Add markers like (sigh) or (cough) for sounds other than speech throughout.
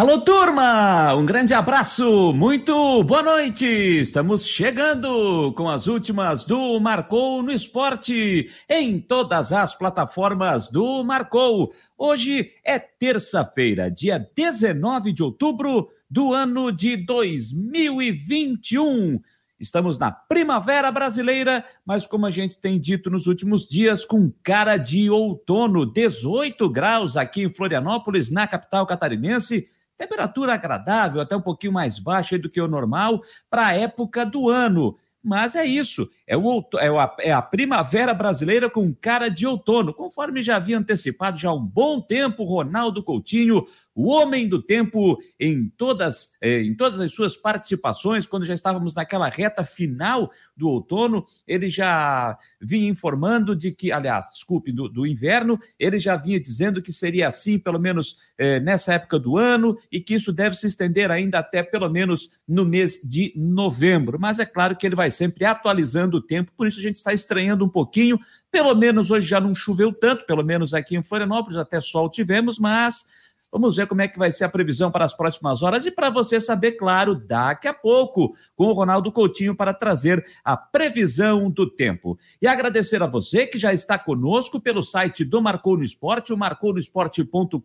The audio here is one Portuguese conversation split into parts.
Alô, turma! Um grande abraço, muito boa noite! Estamos chegando com as últimas do Marcou no Esporte em todas as plataformas do Marcou. Hoje é terça-feira, dia 19 de outubro do ano de 2021. Estamos na primavera brasileira, mas como a gente tem dito nos últimos dias, com cara de outono, 18 graus aqui em Florianópolis, na capital catarinense Temperatura agradável, até um pouquinho mais baixa do que o normal para a época do ano. Mas é isso, é, o, é, a, é a primavera brasileira com cara de outono, conforme já havia antecipado já há um bom tempo Ronaldo Coutinho, o homem do tempo em todas, eh, em todas as suas participações, quando já estávamos naquela reta final do outono, ele já vinha informando de que, aliás, desculpe, do, do inverno, ele já vinha dizendo que seria assim, pelo menos eh, nessa época do ano, e que isso deve se estender ainda até pelo menos no mês de novembro. Mas é claro que ele vai sempre atualizando o tempo, por isso a gente está estranhando um pouquinho. Pelo menos hoje já não choveu tanto, pelo menos aqui em Florianópolis, até sol tivemos, mas Vamos ver como é que vai ser a previsão para as próximas horas e para você saber, claro, daqui a pouco, com o Ronaldo Coutinho para trazer a previsão do tempo. E agradecer a você que já está conosco pelo site do Marcou no Esporte, o marconosport.com.br,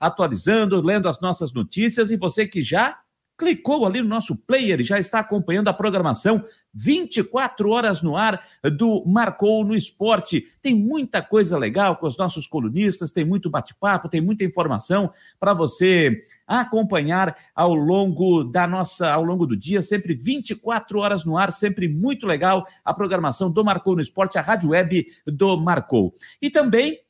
atualizando, lendo as nossas notícias e você que já clicou ali no nosso player e já está acompanhando a programação 24 horas no ar do Marcou no Esporte. Tem muita coisa legal com os nossos colunistas, tem muito bate-papo, tem muita informação para você acompanhar ao longo da nossa, ao longo do dia, sempre 24 horas no ar, sempre muito legal a programação do Marcou no Esporte, a rádio web do Marcou. E também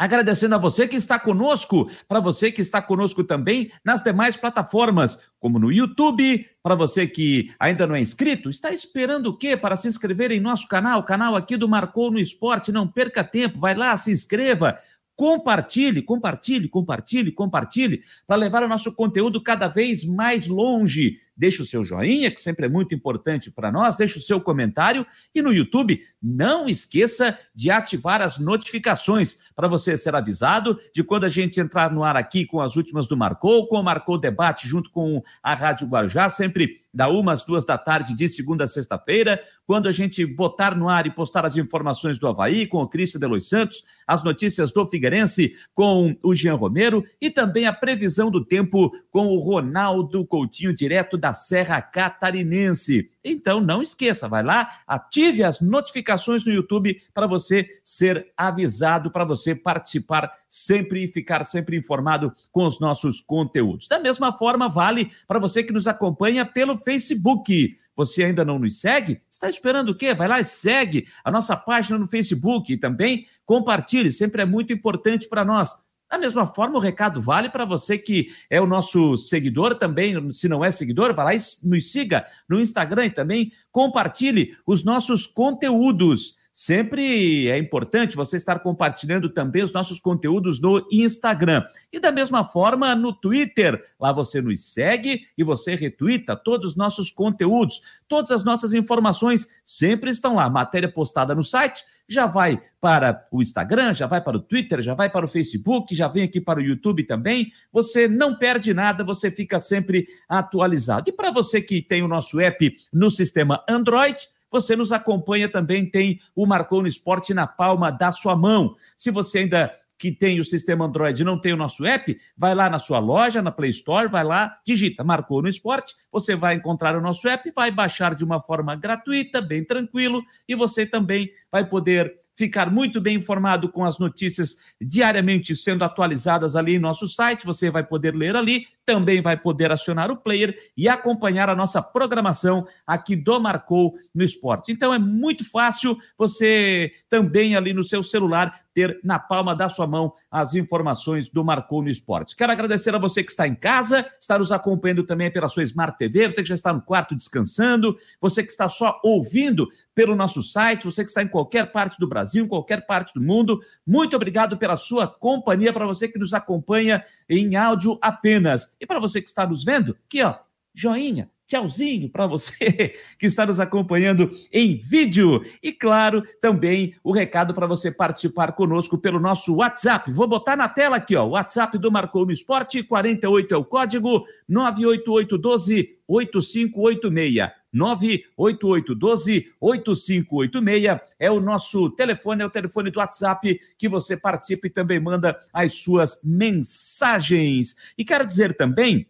Agradecendo a você que está conosco, para você que está conosco também nas demais plataformas, como no YouTube, para você que ainda não é inscrito, está esperando o quê? Para se inscrever em nosso canal, canal aqui do Marcou no Esporte, não perca tempo, vai lá, se inscreva, compartilhe, compartilhe, compartilhe, compartilhe, para levar o nosso conteúdo cada vez mais longe deixe o seu joinha, que sempre é muito importante para nós, deixe o seu comentário e no YouTube não esqueça de ativar as notificações para você ser avisado de quando a gente entrar no ar aqui com as últimas do Marcou, com o Marcou Debate junto com a Rádio Guarujá, sempre da uma às duas da tarde de segunda a sexta-feira, quando a gente botar no ar e postar as informações do Havaí com o Cristian Delois Santos, as notícias do Figueirense com o Jean Romero e também a previsão do tempo com o Ronaldo Coutinho, direto da Serra Catarinense. Então não esqueça, vai lá, ative as notificações no YouTube para você ser avisado, para você participar sempre e ficar sempre informado com os nossos conteúdos. Da mesma forma, vale para você que nos acompanha pelo Facebook. Você ainda não nos segue? Está esperando o quê? Vai lá e segue a nossa página no Facebook e também compartilhe, sempre é muito importante para nós. Da mesma forma, o recado vale para você que é o nosso seguidor também. Se não é seguidor, vá lá e nos siga no Instagram e também compartilhe os nossos conteúdos. Sempre é importante você estar compartilhando também os nossos conteúdos no Instagram. E da mesma forma no Twitter. Lá você nos segue e você retuita todos os nossos conteúdos. Todas as nossas informações sempre estão lá. Matéria postada no site já vai para o Instagram, já vai para o Twitter, já vai para o Facebook, já vem aqui para o YouTube também. Você não perde nada, você fica sempre atualizado. E para você que tem o nosso app no sistema Android, você nos acompanha também, tem o Marcou no Esporte na palma da sua mão. Se você ainda que tem o sistema Android e não tem o nosso app, vai lá na sua loja, na Play Store, vai lá, digita Marcou no Esporte, você vai encontrar o nosso app, vai baixar de uma forma gratuita, bem tranquilo, e você também vai poder ficar muito bem informado com as notícias diariamente sendo atualizadas ali em nosso site. Você vai poder ler ali, também vai poder acionar o player e acompanhar a nossa programação aqui do Marcou no Esporte. Então é muito fácil você também ali no seu celular ter na palma da sua mão as informações do Marcou no Esporte. Quero agradecer a você que está em casa, está nos acompanhando também pela sua Smart TV, você que já está no quarto descansando, você que está só ouvindo pelo nosso site, você que está em qualquer parte do Brasil, em qualquer parte do mundo. Muito obrigado pela sua companhia, para você que nos acompanha em áudio apenas. E para você que está nos vendo, aqui ó, joinha, tchauzinho para você (laughs) que está nos acompanhando em vídeo. E claro, também o recado para você participar conosco pelo nosso WhatsApp. Vou botar na tela aqui, ó, o WhatsApp do Marcou no Esporte, 48 é o código 98812 8586. 98812-8586 é o nosso telefone, é o telefone do WhatsApp que você participa e também manda as suas mensagens. E quero dizer também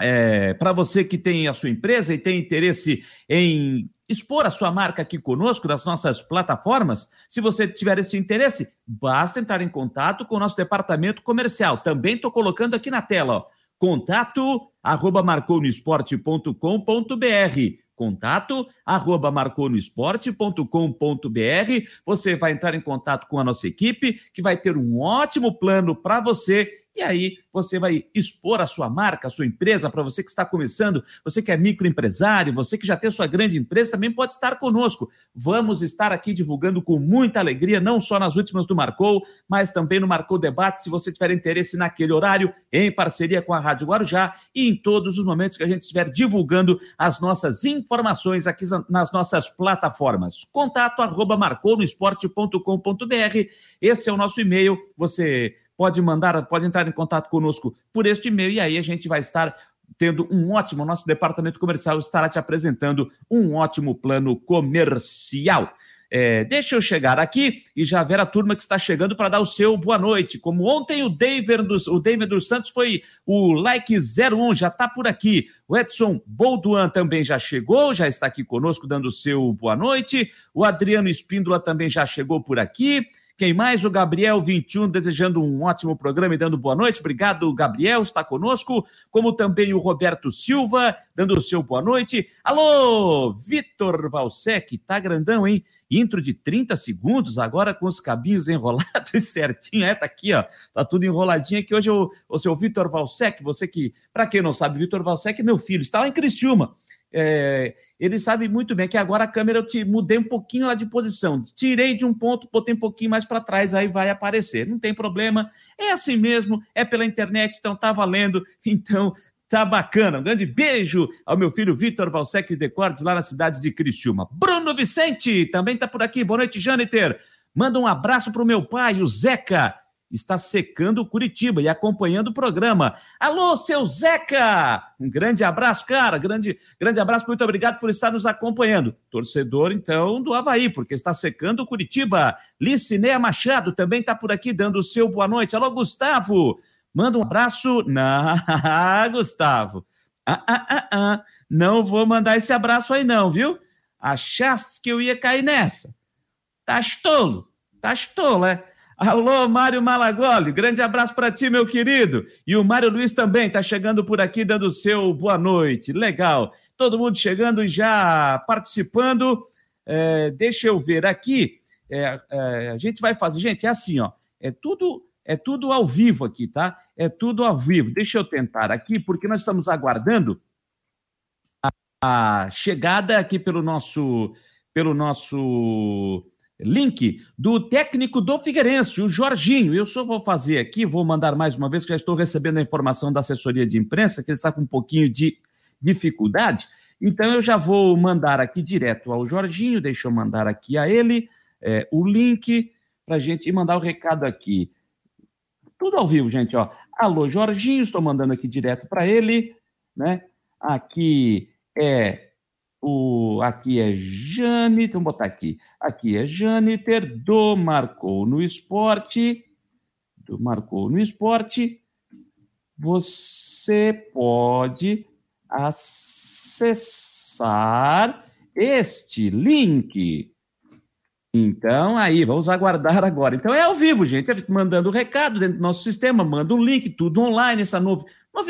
é, para você que tem a sua empresa e tem interesse em expor a sua marca aqui conosco nas nossas plataformas, se você tiver esse interesse, basta entrar em contato com o nosso departamento comercial. Também estou colocando aqui na tela, ó, contato arroba marconoesporte.com.br contato arroba marconoesporte.com.br. Você vai entrar em contato com a nossa equipe, que vai ter um ótimo plano para você e aí você vai expor a sua marca, a sua empresa, para você que está começando, você que é microempresário, você que já tem sua grande empresa, também pode estar conosco. Vamos estar aqui divulgando com muita alegria, não só nas últimas do Marcou, mas também no Marcou Debate, se você tiver interesse naquele horário, em parceria com a Rádio Guarujá e em todos os momentos que a gente estiver divulgando as nossas informações aqui nas nossas plataformas. Contato arroba marconoesporte.com.br. Esse é o nosso e-mail. Você pode mandar, pode entrar em contato conosco por este e-mail e aí a gente vai estar tendo um ótimo, nosso departamento comercial estará te apresentando um ótimo plano comercial. É, deixa eu chegar aqui e já ver a turma que está chegando para dar o seu boa noite. Como ontem o David dos, o David dos Santos foi o like 01, já está por aqui. O Edson Bolduan também já chegou, já está aqui conosco dando o seu boa noite. O Adriano Espíndola também já chegou por aqui. Quem mais? O Gabriel 21, desejando um ótimo programa e dando boa noite. Obrigado, Gabriel, está conosco. Como também o Roberto Silva, dando o seu boa noite. Alô, Vitor Valsec, tá grandão, hein? Intro de 30 segundos, agora com os cabinhos (laughs) enrolados certinho. É, tá aqui, ó. Tá tudo enroladinho aqui. Hoje o, o seu Vitor Valsec, você que, para quem não sabe, Vitor Valsec é meu filho, está lá em Criciúma. É, ele sabe muito bem que agora a câmera eu te mudei um pouquinho lá de posição, tirei de um ponto, botei um pouquinho mais para trás, aí vai aparecer. Não tem problema, é assim mesmo, é pela internet, então tá valendo. (laughs) Então tá bacana. Um grande beijo ao meu filho Vitor Valsec de Cortes, lá na cidade de Criciúma. Bruno Vicente também tá por aqui. Boa noite, Jâniter. Manda um abraço pro meu pai, o Zeca está secando Curitiba e acompanhando o programa. Alô, seu Zeca! Um grande abraço, cara. Grande, grande abraço, muito obrigado por estar nos acompanhando. Torcedor, então, do Havaí, porque está secando Curitiba. Licinea Machado também está por aqui dando o seu boa noite. Alô, Gustavo! Manda um abraço. (laughs) Não, Gustavo. Ah, ah, ah, ah. Não vou mandar esse abraço aí, não, viu? Achaste que eu ia cair nessa? Tá tolo? Tá tolo, é? Alô, Mário Malagoli, grande abraço para ti, meu querido. E o Mário Luiz também está chegando por aqui, dando o seu boa noite. Legal. Todo mundo chegando e já participando. É, deixa eu ver aqui. É, é, a gente vai fazer. Gente, é assim, ó. É tudo, é tudo ao vivo aqui, tá? É tudo ao vivo. Deixa eu tentar aqui, porque nós estamos aguardando a, a chegada aqui pelo nosso, pelo nosso link do técnico do Figueirense, o Jorginho. Eu só vou fazer aqui, vou mandar mais uma vez, que já estou recebendo a informação da assessoria de imprensa, que ele está com um pouquinho de dificuldade. Então eu já vou mandar aqui direto ao Jorginho, deixa eu mandar aqui a ele é, o link para a gente mandar o recado aqui. Tudo ao vivo, gente, ó. Alô, Jorginho, estou mandando aqui direto para ele, né? Aqui é o, aqui é Jane, vamos botar aqui. Aqui é Janiter, do Marcou no Esporte. Do Marcou no Esporte. Você pode acessar este link. Então, aí, vamos aguardar agora. Então, é ao vivo, gente. Mandando o recado dentro do nosso sistema, manda um link, tudo online, essa novo,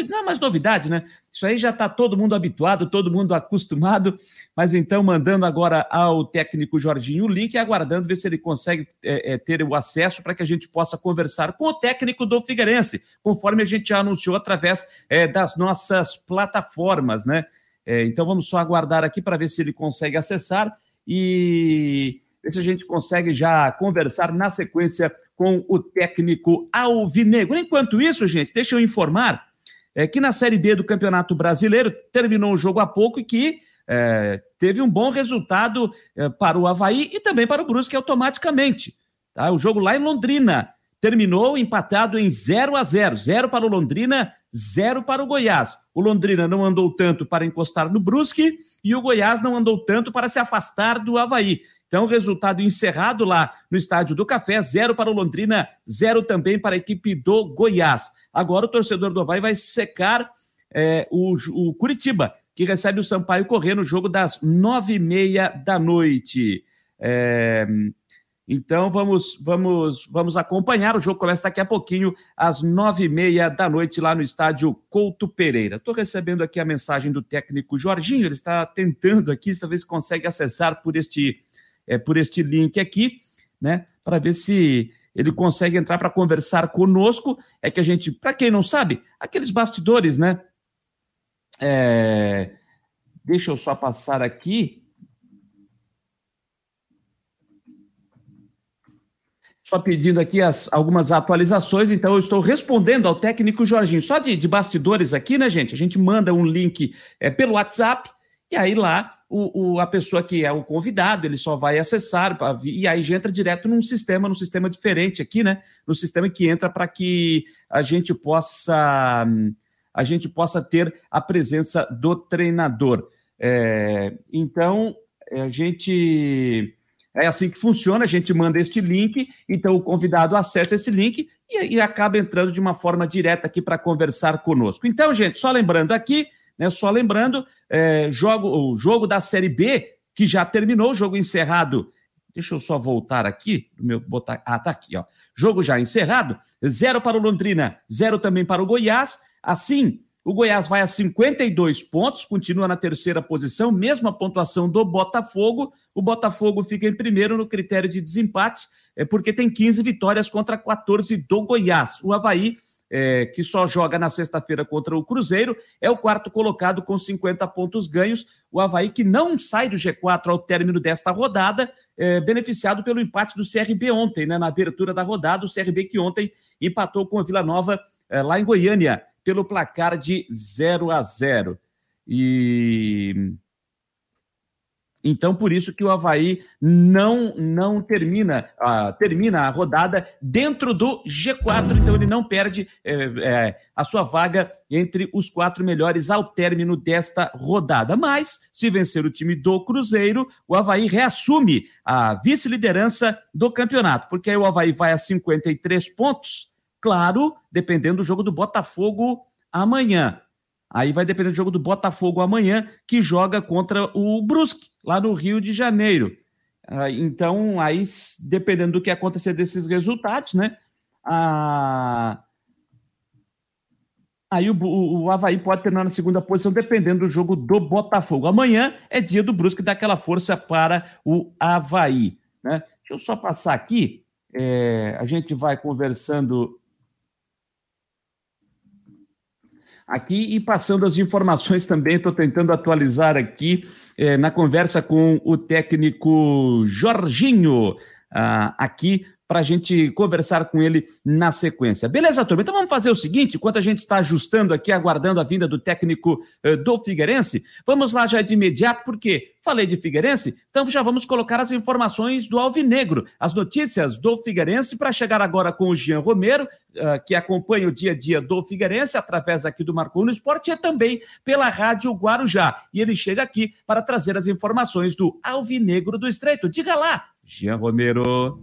não é mais novidade, né? Isso aí já está todo mundo habituado, todo mundo acostumado, mas então mandando agora ao técnico Jorginho o link e aguardando ver se ele consegue é, é, ter o acesso para que a gente possa conversar com o técnico do Figueirense, conforme a gente já anunciou através é, das nossas plataformas, né? É, então vamos só aguardar aqui para ver se ele consegue acessar e ver se a gente consegue já conversar na sequência com o técnico Alvinegro. Enquanto isso, gente, deixa eu informar é, que na Série B do Campeonato Brasileiro terminou o jogo há pouco e que é, teve um bom resultado é, para o Havaí e também para o Brusque automaticamente. Tá? O jogo lá em Londrina terminou empatado em 0 a 0 0 para o Londrina, 0 para o Goiás. O Londrina não andou tanto para encostar no Brusque e o Goiás não andou tanto para se afastar do Havaí. Então, resultado encerrado lá no Estádio do Café, zero para o Londrina, zero também para a equipe do Goiás. Agora o torcedor do Havaí vai secar é, o, o Curitiba, que recebe o Sampaio correr no jogo das nove e meia da noite. É, então vamos, vamos, vamos acompanhar. O jogo começa daqui a pouquinho, às nove e meia da noite, lá no estádio Couto Pereira. Estou recebendo aqui a mensagem do técnico Jorginho. Ele está tentando aqui, talvez consegue acessar por este, é, por este link aqui, né? Para ver se ele consegue entrar para conversar conosco. É que a gente, para quem não sabe, aqueles bastidores, né? É, deixa eu só passar aqui. Só pedindo aqui as, algumas atualizações, então eu estou respondendo ao técnico Jorginho. Só de, de bastidores aqui, né, gente? A gente manda um link é, pelo WhatsApp, e aí lá o, o, a pessoa que é o convidado, ele só vai acessar, e aí já entra direto num sistema, num sistema diferente aqui, né? No sistema que entra para que a gente possa a gente possa ter a presença do treinador. É, então, a gente. É assim que funciona, a gente manda este link, então o convidado acessa esse link e, e acaba entrando de uma forma direta aqui para conversar conosco. Então, gente, só lembrando aqui, né, só lembrando, é, jogo, o jogo da Série B, que já terminou, jogo encerrado. Deixa eu só voltar aqui, meu botar, ah, tá aqui, ó. Jogo já encerrado, zero para o Londrina, zero também para o Goiás. Assim, o Goiás vai a 52 pontos, continua na terceira posição, mesma pontuação do Botafogo. O Botafogo fica em primeiro no critério de desempate, é porque tem 15 vitórias contra 14 do Goiás. O Havaí, é, que só joga na sexta-feira contra o Cruzeiro, é o quarto colocado com 50 pontos ganhos. O Havaí, que não sai do G4 ao término desta rodada, é, beneficiado pelo empate do CRB ontem, né, na abertura da rodada. O CRB que ontem empatou com a Vila Nova é, lá em Goiânia pelo placar de 0 a 0. E então, por isso que o Havaí não, não termina, uh, termina a rodada dentro do G4, então ele não perde é, é, a sua vaga entre os quatro melhores ao término desta rodada. Mas, se vencer o time do Cruzeiro, o Havaí reassume a vice-liderança do campeonato, porque aí o Havaí vai a 53 pontos Claro, dependendo do jogo do Botafogo amanhã. Aí vai depender do jogo do Botafogo amanhã, que joga contra o Brusque, lá no Rio de Janeiro. Ah, então, aí, dependendo do que acontecer desses resultados, né? Ah, aí o, o, o Havaí pode terminar na segunda posição, dependendo do jogo do Botafogo. Amanhã é dia do Brusque dar aquela força para o Havaí. Né? Deixa eu só passar aqui. É, a gente vai conversando aqui e passando as informações também. Estou tentando atualizar aqui eh, na conversa com o técnico Jorginho, ah, aqui para a gente conversar com ele na sequência. Beleza, turma? Então vamos fazer o seguinte, enquanto a gente está ajustando aqui, aguardando a vinda do técnico eh, do Figueirense, vamos lá já de imediato, porque falei de Figueirense, então já vamos colocar as informações do Alvinegro, as notícias do Figueirense, para chegar agora com o Jean Romero, uh, que acompanha o dia a dia do Figueirense, através aqui do Marcou no Esporte, e também pela Rádio Guarujá. E ele chega aqui para trazer as informações do Alvinegro do Estreito. Diga lá, Jean Romero.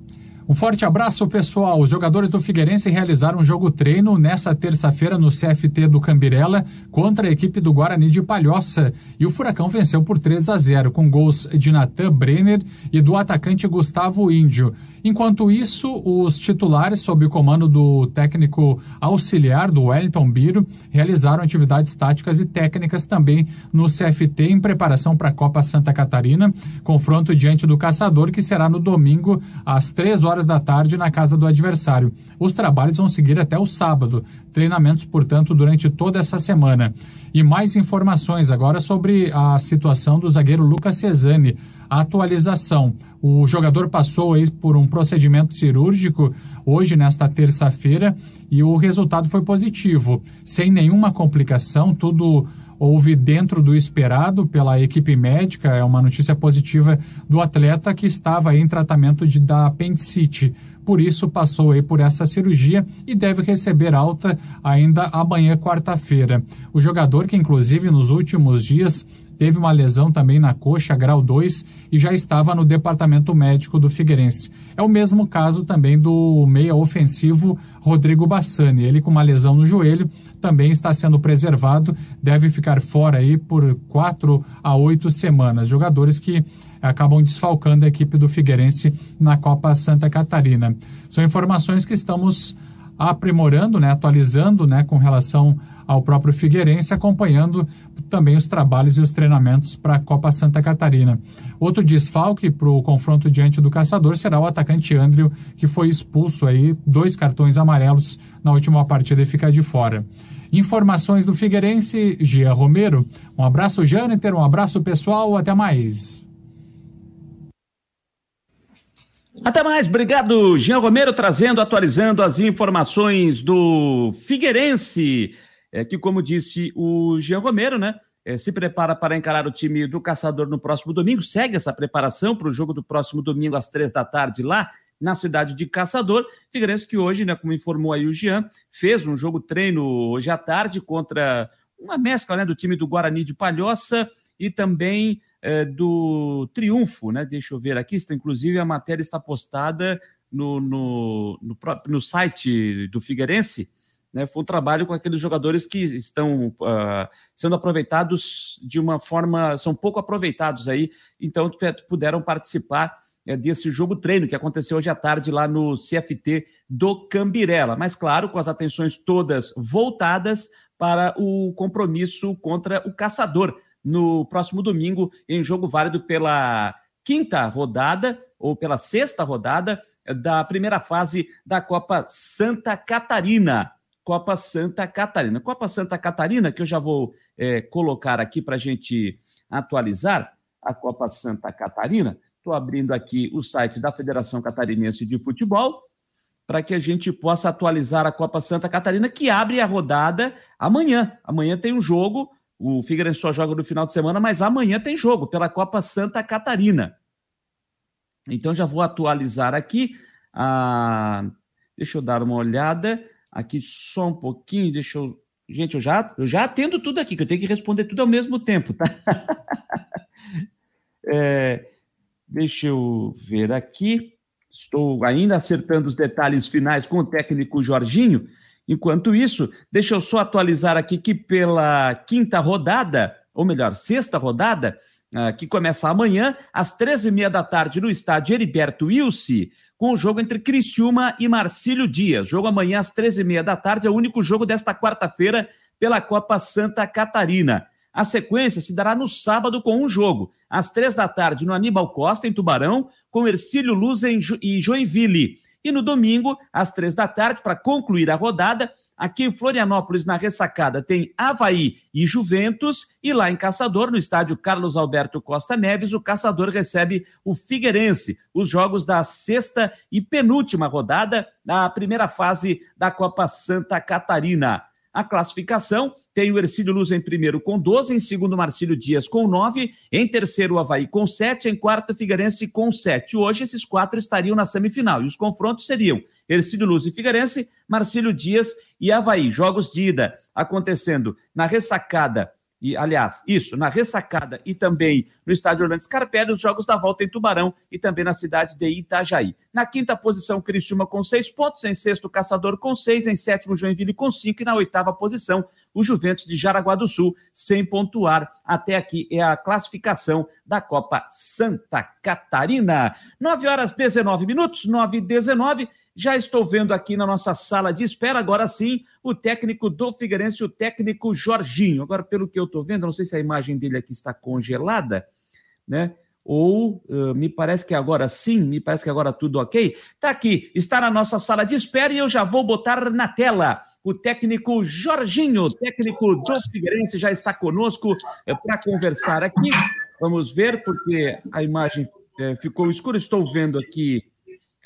Um forte abraço, pessoal. Os jogadores do Figueirense realizaram um jogo treino nessa terça-feira no CFT do Cambirela contra a equipe do Guarani de Palhoça. E o Furacão venceu por 3 a 0, com gols de Natan Brenner e do atacante Gustavo Índio. Enquanto isso, os titulares, sob o comando do técnico auxiliar do Wellington Biro, realizaram atividades táticas e técnicas também no CFT em preparação para a Copa Santa Catarina, confronto diante do Caçador, que será no domingo às 3 horas horas da tarde na casa do adversário. Os trabalhos vão seguir até o sábado. Treinamentos, portanto, durante toda essa semana. E mais informações agora sobre a situação do zagueiro Lucas Cesani. A atualização. O jogador passou aí por um procedimento cirúrgico hoje, nesta terça-feira, e o resultado foi positivo. Sem nenhuma complicação, tudo houve dentro do esperado pela equipe médica. É uma notícia positiva do atleta que estava em tratamento de, da apendicite. Por isso, passou aí por essa cirurgia e deve receber alta ainda amanhã, quarta-feira. O jogador, que inclusive nos últimos dias teve uma lesão também na coxa, grau 2, e já estava no departamento médico do Figueirense. É o mesmo caso também do meia ofensivo Rodrigo Bassani. Ele com uma lesão no joelho também está sendo preservado, deve ficar fora aí por quatro a oito semanas. Jogadores que acabam desfalcando a equipe do Figueirense na Copa Santa Catarina. São informações que estamos aprimorando, né, atualizando, né, com relação ao próprio Figueirense, acompanhando também os trabalhos e os treinamentos para a Copa Santa Catarina. Outro desfalque para o confronto diante do Caçador será o atacante Andrew, que foi expulso aí, dois cartões amarelos na última partida e fica de fora. Informações do Figueirense, Gia Romero. Um abraço, Jâniter, um abraço pessoal, até mais. Até mais, obrigado, Jean Romero, trazendo, atualizando as informações do Figueirense, é, que, como disse o Jean Romero, né, é, se prepara para encarar o time do Caçador no próximo domingo, segue essa preparação para o jogo do próximo domingo às três da tarde lá na cidade de Caçador. Figueirense que hoje, né, como informou aí o Jean, fez um jogo treino hoje à tarde contra uma mescla né, do time do Guarani de Palhoça e também é, do Triunfo, né? Deixa eu ver aqui, inclusive a matéria está postada no, no, no, no site do Figueirense. Né, foi um trabalho com aqueles jogadores que estão uh, sendo aproveitados de uma forma, são pouco aproveitados aí, então puderam participar é, desse jogo treino que aconteceu hoje à tarde lá no CFT do Cambirela. Mas, claro, com as atenções todas voltadas para o compromisso contra o Caçador no próximo domingo, em jogo válido pela quinta rodada ou pela sexta rodada da primeira fase da Copa Santa Catarina. Copa Santa Catarina. Copa Santa Catarina, que eu já vou é, colocar aqui para a gente atualizar, a Copa Santa Catarina. Estou abrindo aqui o site da Federação Catarinense de Futebol para que a gente possa atualizar a Copa Santa Catarina, que abre a rodada amanhã. Amanhã tem um jogo, o Figueirense só joga no final de semana, mas amanhã tem jogo pela Copa Santa Catarina. Então já vou atualizar aqui. Ah, deixa eu dar uma olhada aqui só um pouquinho. Deixa eu. Gente, eu já, eu já atendo tudo aqui, que eu tenho que responder tudo ao mesmo tempo, tá? (laughs) é, Deixa eu ver aqui. Estou ainda acertando os detalhes finais com o técnico Jorginho. Enquanto isso, deixa eu só atualizar aqui que pela quinta rodada, ou melhor, sexta rodada, que começa amanhã, às 13h30 da tarde, no estádio Heriberto Wilson, com o jogo entre Criciúma e Marcílio Dias. Jogo amanhã às 13h30 da tarde, é o único jogo desta quarta-feira pela Copa Santa Catarina. A sequência se dará no sábado com um jogo, às três da tarde, no Aníbal Costa, em Tubarão, com Ercílio Luz e Joinville. E no domingo, às três da tarde, para concluir a rodada, aqui em Florianópolis, na ressacada, tem Havaí e Juventus, e lá em Caçador, no estádio Carlos Alberto Costa Neves, o Caçador recebe o Figueirense, os jogos da sexta e penúltima rodada da primeira fase da Copa Santa Catarina. A classificação tem o Ercílio Luz em primeiro com 12, em segundo Marcílio Dias com 9, em terceiro o Havaí com 7, em quarto Figueirense com 7. Hoje esses quatro estariam na semifinal e os confrontos seriam Ercílio Luz e Figueirense, Marcílio Dias e Havaí. Jogos de ida acontecendo na ressacada e, aliás, isso, na ressacada e também no estádio Orlando Scarpelli, os jogos da volta em Tubarão e também na cidade de Itajaí. Na quinta posição, Criciúma com seis pontos, em sexto, Caçador com seis, em sétimo, Joinville com cinco e na oitava posição, o Juventus de Jaraguá do Sul, sem pontuar. Até aqui é a classificação da Copa Santa Catarina. Nove horas 19 minutos, nove e 19. Já estou vendo aqui na nossa sala de espera, agora sim, o técnico do Figueirense, o técnico Jorginho. Agora, pelo que eu estou vendo, não sei se a imagem dele aqui está congelada, né? ou uh, me parece que agora sim, me parece que agora tudo ok. Tá aqui, está na nossa sala de espera e eu já vou botar na tela. O técnico Jorginho, técnico do Figueirense, já está conosco é, para conversar aqui. Vamos ver, porque a imagem é, ficou escura. Estou vendo aqui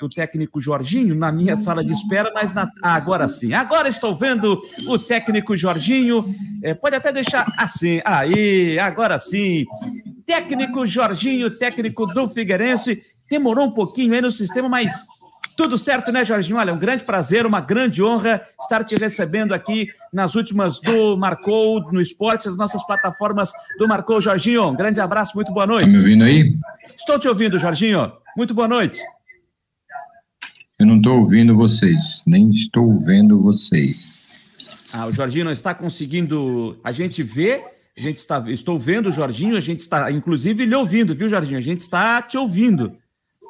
o técnico Jorginho na minha sala de espera, mas na... ah, agora sim. Agora estou vendo o técnico Jorginho. É, pode até deixar assim. Aí, agora sim. Técnico Jorginho, técnico do Figueirense. Demorou um pouquinho aí no sistema, mas tudo certo, né, Jorginho? Olha, um grande prazer, uma grande honra estar te recebendo aqui nas últimas do Marcou, no Esporte, as nossas plataformas do Marcou. Jorginho, um grande abraço, muito boa noite. Tá me ouvindo aí? Estou te ouvindo, Jorginho. Muito boa noite. Eu não estou ouvindo vocês, nem estou vendo vocês. Ah, o Jorginho não está conseguindo. A gente vê a gente está, estou vendo o Jorginho, a gente está, inclusive, lhe ouvindo, viu, Jorginho? A gente está te ouvindo.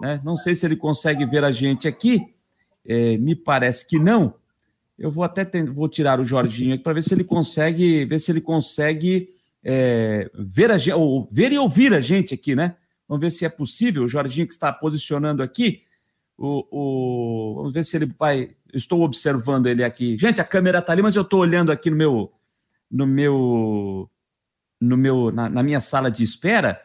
Né? Não sei se ele consegue ver a gente aqui, é, me parece que não. Eu vou até vou tirar o Jorginho aqui para ver se ele consegue, ver se ele consegue é, ver a gente, ou ver e ouvir a gente aqui, né? Vamos ver se é possível. O Jorginho que está posicionando aqui, o, o, vamos ver se ele vai. Estou observando ele aqui. Gente, a câmera está ali, mas eu estou olhando aqui no meu, no meu no meu, na, na minha sala de espera,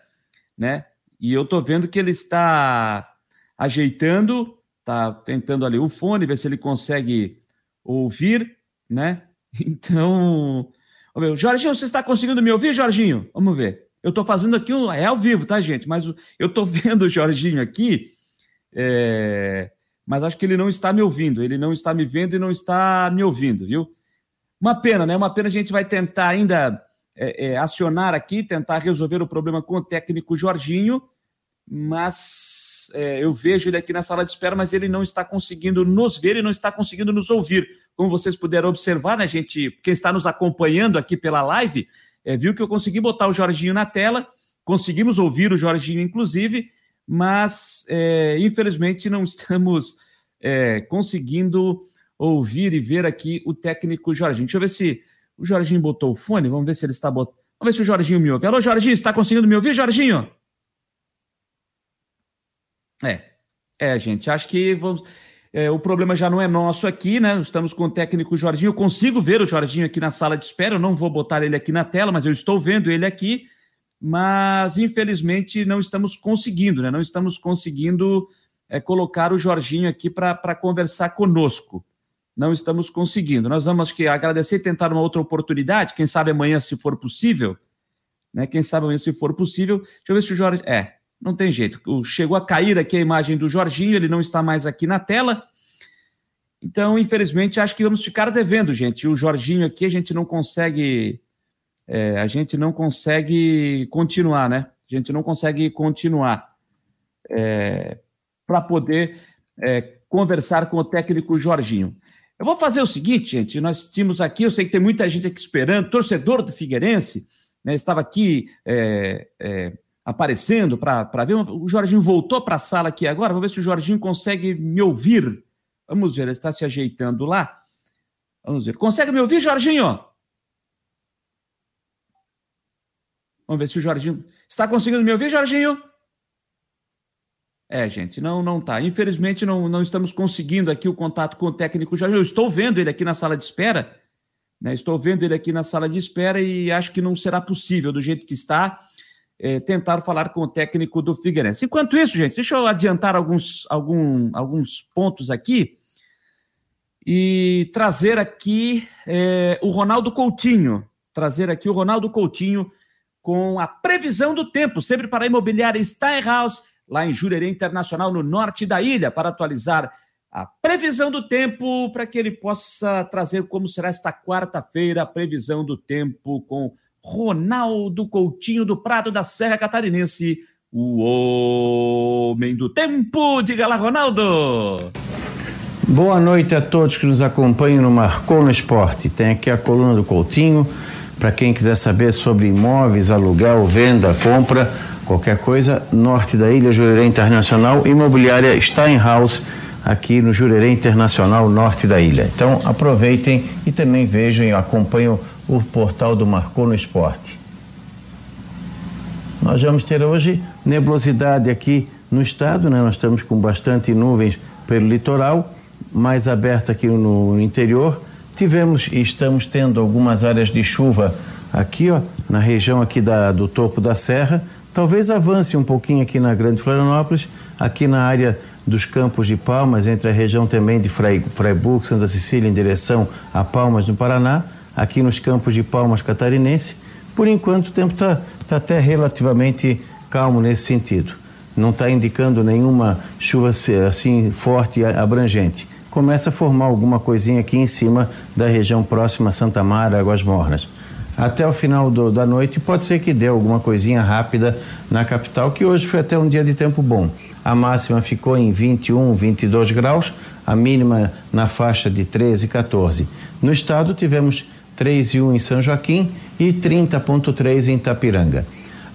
né? E eu tô vendo que ele está ajeitando, tá tentando ali o fone, ver se ele consegue ouvir, né? (laughs) Então, ver, Jorginho, você está conseguindo me ouvir, Jorginho? Vamos ver. Eu estou fazendo aqui, um, é ao vivo, tá, gente? Mas eu estou (laughs) vendo o Jorginho aqui, é, mas acho que ele não está me ouvindo. Ele não está me vendo e não está me ouvindo, viu? Uma pena, né? Uma pena a gente vai tentar ainda é, é, acionar aqui, tentar resolver o problema com o técnico Jorginho, mas é, eu vejo ele aqui na sala de espera, mas ele não está conseguindo nos ver e não está conseguindo nos ouvir. Como vocês puderam observar, né, gente? Quem está nos acompanhando aqui pela live, é, viu que eu consegui botar o Jorginho na tela, conseguimos ouvir o Jorginho, inclusive, mas é, infelizmente não estamos é, conseguindo ouvir e ver aqui o técnico Jorginho. Deixa eu ver se o Jorginho botou o fone, vamos ver se ele está botando. Vamos ver se o Jorginho me ouve. Alô, Jorginho, está conseguindo me ouvir, Jorginho? É, é, gente, acho que vamos. É, o problema já não é nosso aqui, né? Estamos com o técnico Jorginho. Eu consigo ver o Jorginho aqui na sala de espera. Eu não vou botar ele aqui na tela, mas eu estou vendo ele aqui. Mas infelizmente não estamos conseguindo, né? Não estamos conseguindo é, colocar o Jorginho aqui para conversar conosco não estamos conseguindo. Nós vamos que agradecer e tentar uma outra oportunidade, quem sabe amanhã, se for possível, né? Quem sabe amanhã, se for possível. Deixa eu ver se o Jorge. É, não tem jeito. Chegou a cair aqui a imagem do Jorginho, ele não está mais aqui na tela. Então, infelizmente, acho que vamos ficar devendo, gente. O Jorginho aqui a gente não consegue. É, a gente não consegue continuar, né? A gente não consegue continuar é, para poder é, conversar com o técnico Jorginho. Eu vou fazer o seguinte, gente. Nós tínhamos aqui, eu sei que tem muita gente aqui esperando, torcedor do Figueirense, né, estava aqui é, é, aparecendo para ver. O Jorginho voltou para a sala aqui agora. Vamos ver se o Jorginho consegue me ouvir. Vamos ver, ele está se ajeitando lá. Vamos ver. Consegue me ouvir, Jorginho? Vamos ver se o Jorginho. Está conseguindo me ouvir, Jorginho? É, gente, não não tá. Infelizmente não, não estamos conseguindo aqui o contato com o técnico já. Eu estou vendo ele aqui na sala de espera, né? Estou vendo ele aqui na sala de espera e acho que não será possível do jeito que está é, tentar falar com o técnico do Figueirense. Enquanto isso, gente, deixa eu adiantar alguns algum, alguns pontos aqui e trazer aqui é, o Ronaldo Coutinho, trazer aqui o Ronaldo Coutinho com a previsão do tempo, sempre para a imobiliária Steinhaus lá em Jurerê Internacional, no norte da ilha, para atualizar a previsão do tempo, para que ele possa trazer como será esta quarta-feira a previsão do tempo com Ronaldo Coutinho do Prado da Serra Catarinense, o homem do tempo. Diga lá, Ronaldo! Boa noite a todos que nos acompanham no Marcou no Esporte. Tem aqui a coluna do Coutinho, para quem quiser saber sobre imóveis, aluguel, venda, compra Qualquer coisa, norte da ilha, Jurerê Internacional, imobiliária Steinhaus, aqui no Jurerê Internacional, norte da ilha. Então aproveitem e também vejam e acompanhem o portal do Marcou no Esporte. Nós vamos ter hoje nebulosidade aqui no estado, né? nós estamos com bastante nuvens pelo litoral, mais aberto aqui no interior. Tivemos e estamos tendo algumas áreas de chuva aqui, ó, na região aqui da, do topo da serra. Talvez avance um pouquinho aqui na Grande Florianópolis, aqui na área dos Campos de Palmas, entre a região também de Freiburg, Santa Cecília, em direção a Palmas, no Paraná, aqui nos Campos de Palmas catarinense. Por enquanto, o tempo está tá até relativamente calmo nesse sentido. Não está indicando nenhuma chuva assim forte e abrangente. Começa a formar alguma coisinha aqui em cima da região próxima a Santa Mara, Águas Mornas. Até o final do, da noite pode ser que dê alguma coisinha rápida na capital, que hoje foi até um dia de tempo bom. A máxima ficou em 21, 22 graus, a mínima na faixa de 13, 14. No estado tivemos 3,1 em São Joaquim e 30,3 em Itapiranga.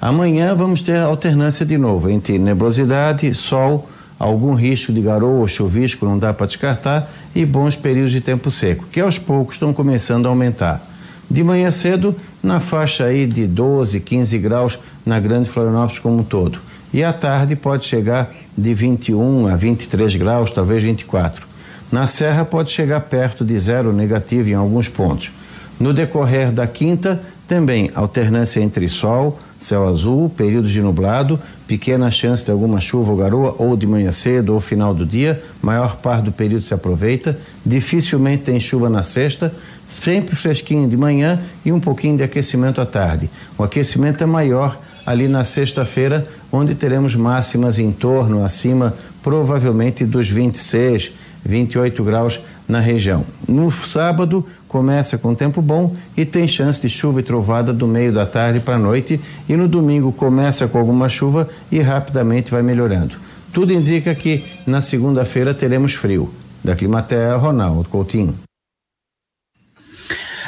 Amanhã vamos ter alternância de novo entre nebulosidade, sol, algum risco de garoa ou chuvisco, não dá para descartar, e bons períodos de tempo seco, que aos poucos estão começando a aumentar. De manhã cedo, na faixa aí de 12, 15 graus na Grande Florianópolis como um todo. E à tarde pode chegar de 21 a 23 graus, talvez 24. Na Serra pode chegar perto de zero negativo em alguns pontos. No decorrer da quinta, também alternância entre sol, céu azul, períodos de nublado, pequena chance de alguma chuva ou garoa, ou de manhã cedo ou final do dia, maior parte do período se aproveita. Dificilmente tem chuva na sexta, sempre fresquinho de manhã e um pouquinho de aquecimento à tarde. O aquecimento é maior ali na sexta-feira, onde teremos máximas em torno, acima, provavelmente dos 26, 28 graus na região. No sábado, começa com tempo bom e tem chance de chuva e trovada do meio da tarde para a noite, e no domingo começa com alguma chuva e rapidamente vai melhorando. Tudo indica que na segunda-feira teremos frio. Da Climatea, Ronaldo Coutinho.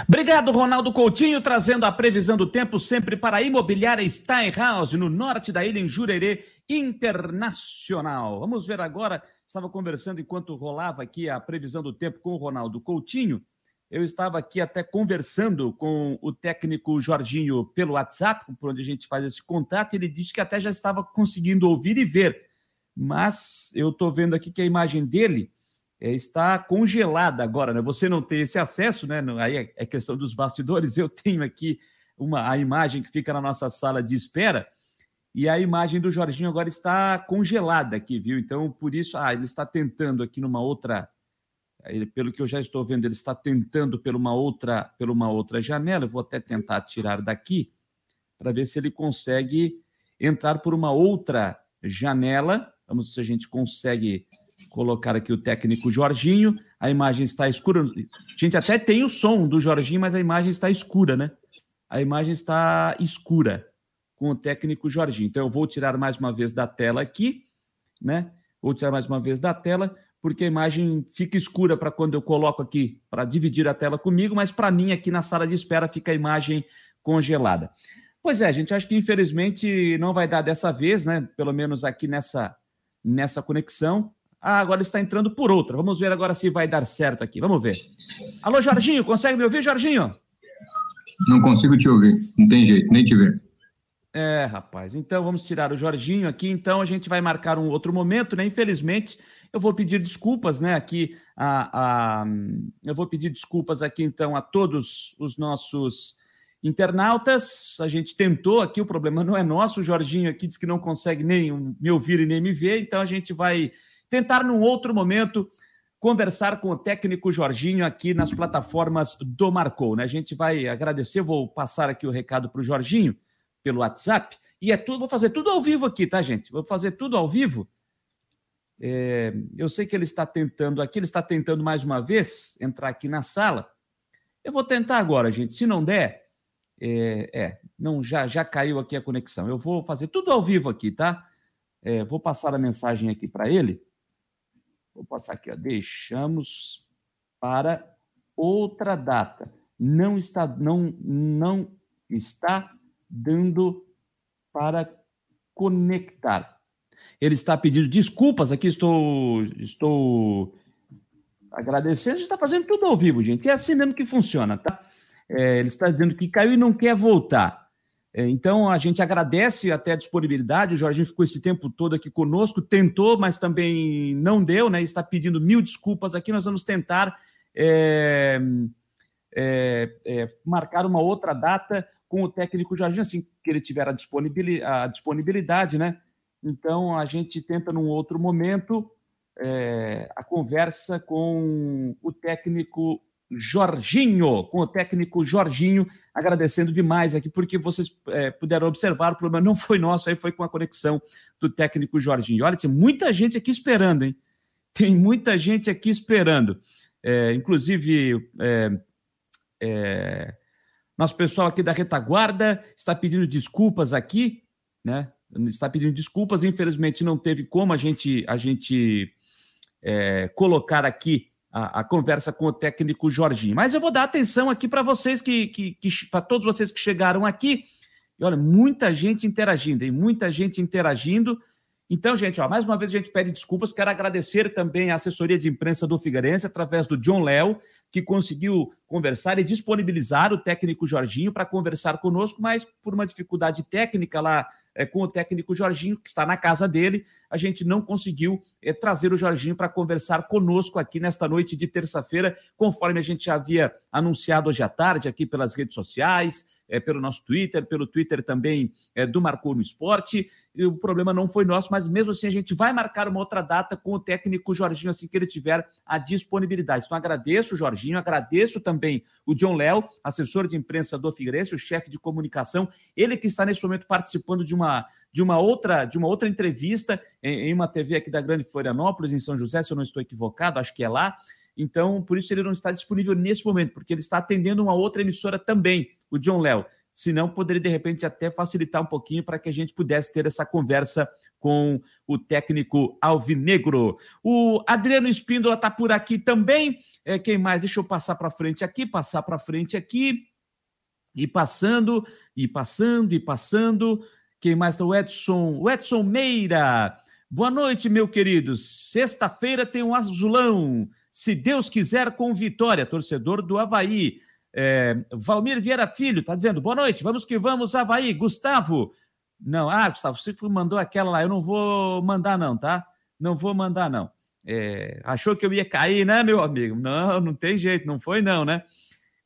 Obrigado, Ronaldo Coutinho, trazendo a previsão do tempo sempre para a imobiliária Steinhaus, no norte da ilha, em Jurerê Internacional. Vamos ver agora, estava conversando enquanto rolava aqui a previsão do tempo com o Ronaldo Coutinho, eu estava aqui até conversando com o técnico Jorginho pelo WhatsApp, por onde a gente faz esse contato, ele disse que até já estava conseguindo ouvir e ver. Mas eu estou vendo aqui que a imagem dele é, está congelada agora, né? Você não tem esse acesso, né? Aí é, é questão dos bastidores. (laughs) Eu tenho aqui uma, a imagem que fica na nossa sala de espera. E a imagem do Jorginho agora está congelada aqui, viu? Então, por isso, ah, ele está tentando aqui numa outra ele, pelo que eu já estou vendo, ele está tentando por uma outra, por uma outra janela. Eu vou até tentar tirar daqui para ver se ele consegue entrar por uma outra janela. Vamos ver se a gente consegue colocar aqui o técnico Jorginho. A imagem está escura. A gente até tem o som do Jorginho, mas a imagem está escura, né? A imagem está escura com o técnico Jorginho. Então eu vou tirar mais uma vez da tela aqui, né? Vou tirar mais uma vez da tela porque a imagem fica escura para quando eu coloco aqui para dividir a tela comigo, mas para mim aqui na sala de espera fica a imagem congelada. Pois é, gente, acho que infelizmente não vai dar dessa vez, né? Pelo menos aqui nessa nessa conexão. Ah, agora está entrando por outra. Vamos ver agora se vai dar certo aqui. Vamos ver. Alô, Jorginho, consegue me ouvir, Jorginho? Não consigo te ouvir. Não tem jeito, nem te ver. É, rapaz. Então vamos tirar o Jorginho aqui. Então a gente vai marcar um outro momento, né? Infelizmente, eu vou pedir desculpas, né, aqui a, a, eu vou pedir desculpas aqui então a todos os nossos internautas. A gente tentou aqui, o problema não é nosso. O Jorginho aqui diz que não consegue nem me ouvir e nem me ver, então a gente vai tentar num outro momento conversar com o técnico Jorginho aqui nas plataformas do Marcou, né? A gente vai agradecer, vou passar aqui o recado para o Jorginho pelo WhatsApp. E é tudo, vou fazer tudo ao vivo aqui, tá, gente? Vou fazer tudo ao vivo é, eu sei que ele está tentando aqui, ele está tentando mais uma vez entrar aqui na sala. Eu vou tentar agora, gente. Se não der, é, é não já já caiu aqui a conexão. Eu vou fazer tudo ao vivo aqui, tá? É, vou passar a mensagem aqui para ele. Vou passar aqui, ó. Deixamos para outra data. Não está, não, não está dando para conectar. Ele está pedindo desculpas. Aqui estou, estou agradecendo. A gente está fazendo tudo ao vivo, gente. É assim mesmo que funciona, tá? É, ele está dizendo que caiu e não quer voltar. É, então a gente agradece até a disponibilidade. O Jorginho ficou esse tempo todo aqui conosco, tentou, mas também não deu, né? Está pedindo mil desculpas aqui. Nós vamos tentar é, é, é, marcar uma outra data com o técnico Jorginho, assim que ele tiver a disponibilidade, a disponibilidade né? Então a gente tenta num outro momento é, a conversa com o técnico Jorginho, com o técnico Jorginho, agradecendo demais aqui, porque vocês é, puderam observar, o problema não foi nosso, aí foi com a conexão do técnico Jorginho. Olha, tem muita gente aqui esperando, hein? Tem muita gente aqui esperando. É, inclusive, é, é nosso pessoal aqui da retaguarda está pedindo desculpas aqui, né? Está pedindo desculpas, infelizmente não teve como a gente, a gente é, colocar aqui a, a, conversa com o técnico Jorginho. Mas eu vou dar atenção aqui para vocês que, que, que para todos vocês que chegaram aqui. E olha, muita gente interagindo, hein? Muita gente interagindo. Então, gente, ó, mais uma vez a gente pede desculpas. Quero agradecer também a assessoria de imprensa do Figueirense, através do John Léo, que conseguiu conversar e disponibilizar o técnico Jorginho para conversar conosco, mas por uma dificuldade técnica lá é, com o técnico Jorginho, que está na casa dele, a gente não conseguiu é, trazer o Jorginho para conversar conosco aqui nesta noite de terça-feira, conforme a gente já havia anunciado hoje à tarde aqui pelas redes sociais, é, pelo nosso Twitter, pelo Twitter também é, do Marcou no Esporte. E o problema não foi nosso, mas mesmo assim a gente vai marcar uma outra data com o técnico Jorginho assim que ele tiver a disponibilidade. Então agradeço o Jorginho, agradeço também o John Léo, assessor de imprensa do Figueirense, o chefe de comunicação, ele que está nesse momento participando de uma de uma outra de uma outra entrevista em, em uma TV aqui da Grande Florianópolis, em São José, se eu não estou equivocado, acho que é lá. Então, por isso ele não está disponível nesse momento, porque ele está atendendo uma outra emissora também, o John Léo. Senão, poderia de repente até facilitar um pouquinho para que a gente pudesse ter essa conversa com o técnico Alvinegro. O Adriano Espíndola está por aqui também. É, quem mais? Deixa eu passar para frente aqui, passar para frente aqui. E passando, e passando, e passando. Quem mais está? O Edson, o Edson Meira. Boa noite, meu querido. Sexta-feira tem um azulão. Se Deus quiser, com vitória. Torcedor do Havaí. É, Valmir Vieira Filho está dizendo: boa noite, vamos que vamos, Havaí. Gustavo. Não, ah, Gustavo, você mandou aquela lá, eu não vou mandar, não, tá? Não vou mandar, não. É, achou que eu ia cair, né, meu amigo? Não, não tem jeito, não foi, não, né?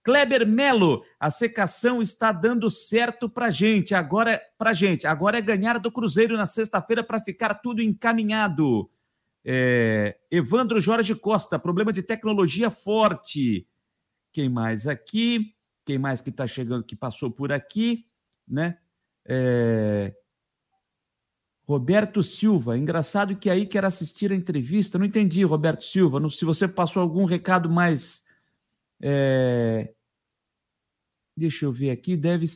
Kleber Melo, a secação está dando certo para gente. Agora para gente. Agora é ganhar do Cruzeiro na sexta-feira para ficar tudo encaminhado. É, Evandro Jorge Costa, problema de tecnologia forte. Quem mais aqui? Quem mais que está chegando, que passou por aqui, né? É... Roberto Silva, engraçado que aí quer assistir a entrevista. Não entendi, Roberto Silva. Não, se você passou algum recado mais. É... Deixa eu ver aqui, deve.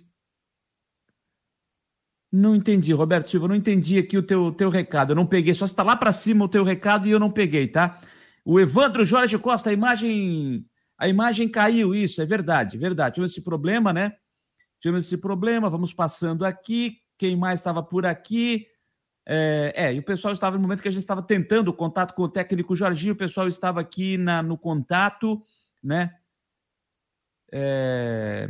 Não entendi, Roberto Silva, não entendi aqui o teu, teu recado. Eu não peguei, só está lá para cima o teu recado e eu não peguei, tá? O Evandro Jorge Costa, a imagem, a imagem caiu, isso, é verdade, verdade. Tivemos esse problema, né? Tivemos esse problema, vamos passando aqui. Quem mais estava por aqui? É, é, e o pessoal estava no momento que a gente estava tentando o contato com o técnico Jorginho, o pessoal estava aqui na, no contato, né? É...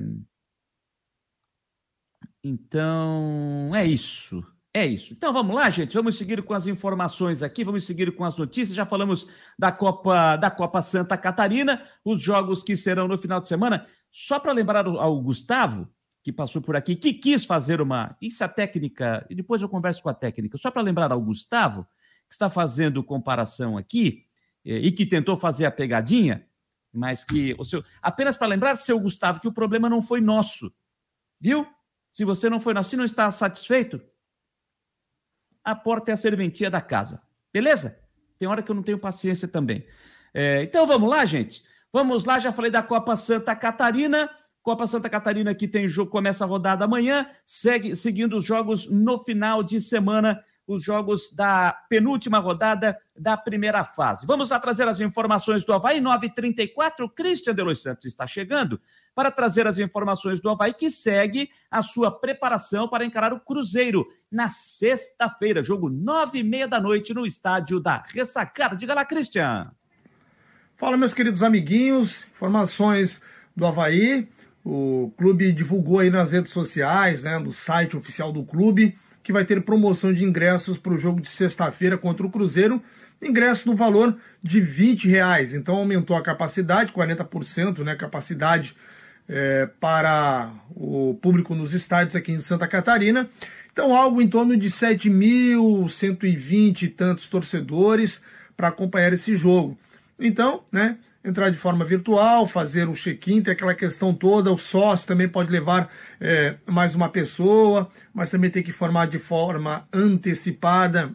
Então, é isso. É isso. Então vamos lá, gente. Vamos seguir com as informações aqui, vamos seguir com as notícias. Já falamos da Copa da Copa Santa Catarina, os jogos que serão no final de semana. Só para lembrar ao Gustavo, que passou por aqui, que quis fazer uma. Isso é a técnica, e depois eu converso com a técnica. Só para lembrar ao Gustavo, que está fazendo comparação aqui, eh, e que tentou fazer a pegadinha, mas que o seu. Apenas para lembrar, seu Gustavo, que o problema não foi nosso. Viu? Se você não foi nosso, se não está satisfeito, a porta é a serventia da casa. Beleza? Tem hora que eu não tenho paciência também. É, então vamos lá, gente. Vamos lá, já falei da Copa Santa Catarina. Copa Santa Catarina que tem jogo, começa a rodada amanhã, segue seguindo os jogos no final de semana os jogos da penúltima rodada da primeira fase. Vamos lá trazer as informações do Havaí, 934. Christian de Los Santos está chegando para trazer as informações do Havaí, que segue a sua preparação para encarar o Cruzeiro na sexta-feira, jogo nove e meia da noite no estádio da Ressacada. Diga lá, Christian. Fala, meus queridos amiguinhos, informações do Havaí. o clube divulgou aí nas redes sociais, né, no site oficial do clube, que vai ter promoção de ingressos para o jogo de sexta-feira contra o Cruzeiro. Ingresso no valor de 20 reais. Então aumentou a capacidade, 40%, né? Capacidade é, para o público nos estádios aqui em Santa Catarina. Então, algo em torno de 7.120 e tantos torcedores para acompanhar esse jogo. Então, né? Entrar de forma virtual, fazer o check-in, tem aquela questão toda, o sócio também pode levar é, mais uma pessoa, mas também tem que formar de forma antecipada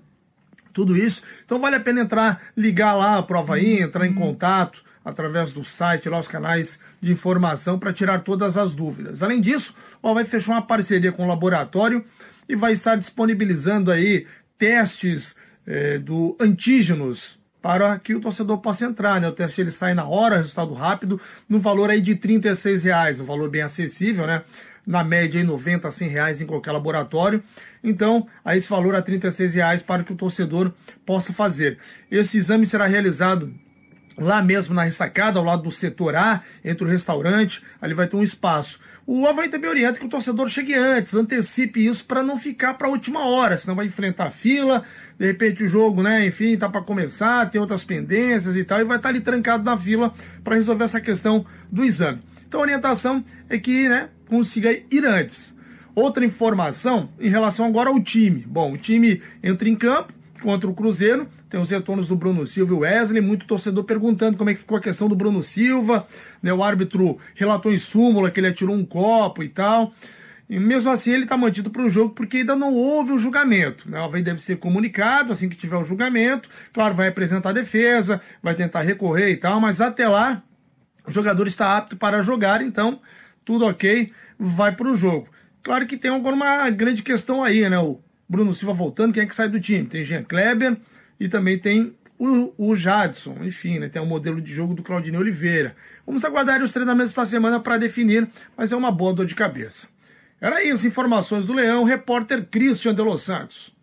tudo isso. Então vale a pena entrar, ligar lá a prova aí, entrar em contato através do site, lá os canais de informação para tirar todas as dúvidas. Além disso, o vai fechar uma parceria com o laboratório e vai estar disponibilizando aí testes é, do antígenos para que o torcedor possa entrar. Né? O teste ele sai na hora, resultado rápido, no valor aí de R$ reais, um valor bem acessível, né? Na média aí 90 a 100 reais em qualquer laboratório. Então, a esse valor a R$ reais para que o torcedor possa fazer. Esse exame será realizado lá mesmo na ressacada, ao lado do setor A, entre o restaurante, ali vai ter um espaço. O Havaí também orienta que o torcedor chegue antes, antecipe isso para não ficar para a última hora, senão vai enfrentar fila, de repente o jogo, né, enfim, tá para começar, tem outras pendências e tal, e vai estar tá ali trancado na fila para resolver essa questão do exame. Então a orientação é que, né, consiga ir antes. Outra informação em relação agora ao time. Bom, o time entra em campo, contra o Cruzeiro. Tem os retornos do Bruno Silva e Wesley. Muito torcedor perguntando como é que ficou a questão do Bruno Silva. Né? O árbitro relatou em súmula que ele atirou um copo e tal. E mesmo assim ele está mantido para o jogo porque ainda não houve o julgamento. Né? Havaí deve ser comunicado assim que tiver o julgamento. Claro, vai apresentar a defesa, vai tentar recorrer e tal, mas até lá o jogador está apto para jogar, então tudo ok, vai para o jogo. Claro que tem agora uma grande questão aí, né? O Bruno Silva voltando, quem é que sai do time? Tem Jean Kleber e também tem o, o Jadson, enfim, né, tem o modelo de jogo do Claudinei Oliveira. Vamos aguardar os treinamentos da semana para definir, mas é uma boa dor de cabeça. Era isso, informações do Leão, repórter Christian de Los Santos.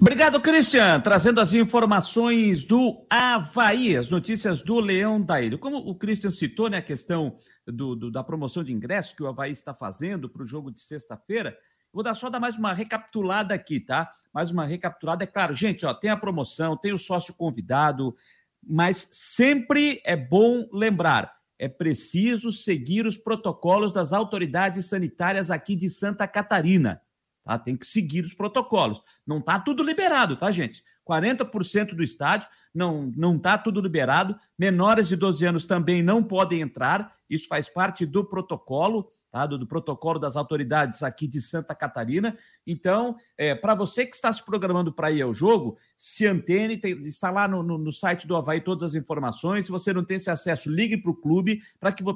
Obrigado, Christian, trazendo as informações do Havaí, as notícias do Leão da Ilha. Como o Christian citou, né, a questão do, do, da promoção de ingressos que o Havaí está fazendo para o jogo de sexta-feira, Vou dar só dar mais uma recapitulada aqui, tá? Mais uma recapitulada. É claro, gente, ó, tem a promoção, tem o sócio convidado, mas sempre é bom lembrar, é preciso seguir os protocolos das autoridades sanitárias aqui de Santa Catarina. Tá? Tem que seguir os protocolos. Não tá tudo liberado, tá, gente? 40% do estádio não não tá tudo liberado. Menores de 12 anos também não podem entrar. Isso faz parte do protocolo tá? do, do, protocolo das autoridades aqui de Santa Catarina. Então, é, para você que está se programando para ir ao jogo, se antene, tem, está lá no, no, no, site do Havaí todas as informações. Se você não tem esse acesso, ligue para o clube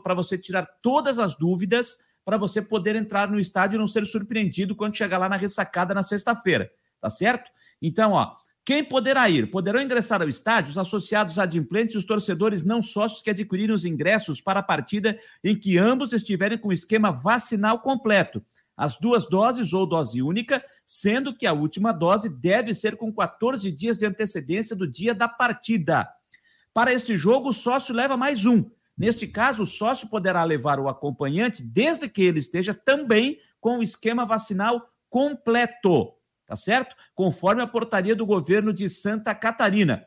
para você tirar todas as dúvidas para você poder entrar no estádio e não ser surpreendido quando chegar lá na ressacada na sexta-feira, tá certo? Então, ó, quem poderá ir? Poderão ingressar ao estádio os associados adimplentes e os torcedores não sócios que adquirirem os ingressos para a partida em que ambos estiverem com o esquema vacinal completo. As duas doses ou dose única, sendo que a última dose deve ser com 14 dias de antecedência do dia da partida. Para este jogo, o sócio leva mais um. Neste caso, o sócio poderá levar o acompanhante desde que ele esteja também com o esquema vacinal completo tá certo? Conforme a portaria do governo de Santa Catarina.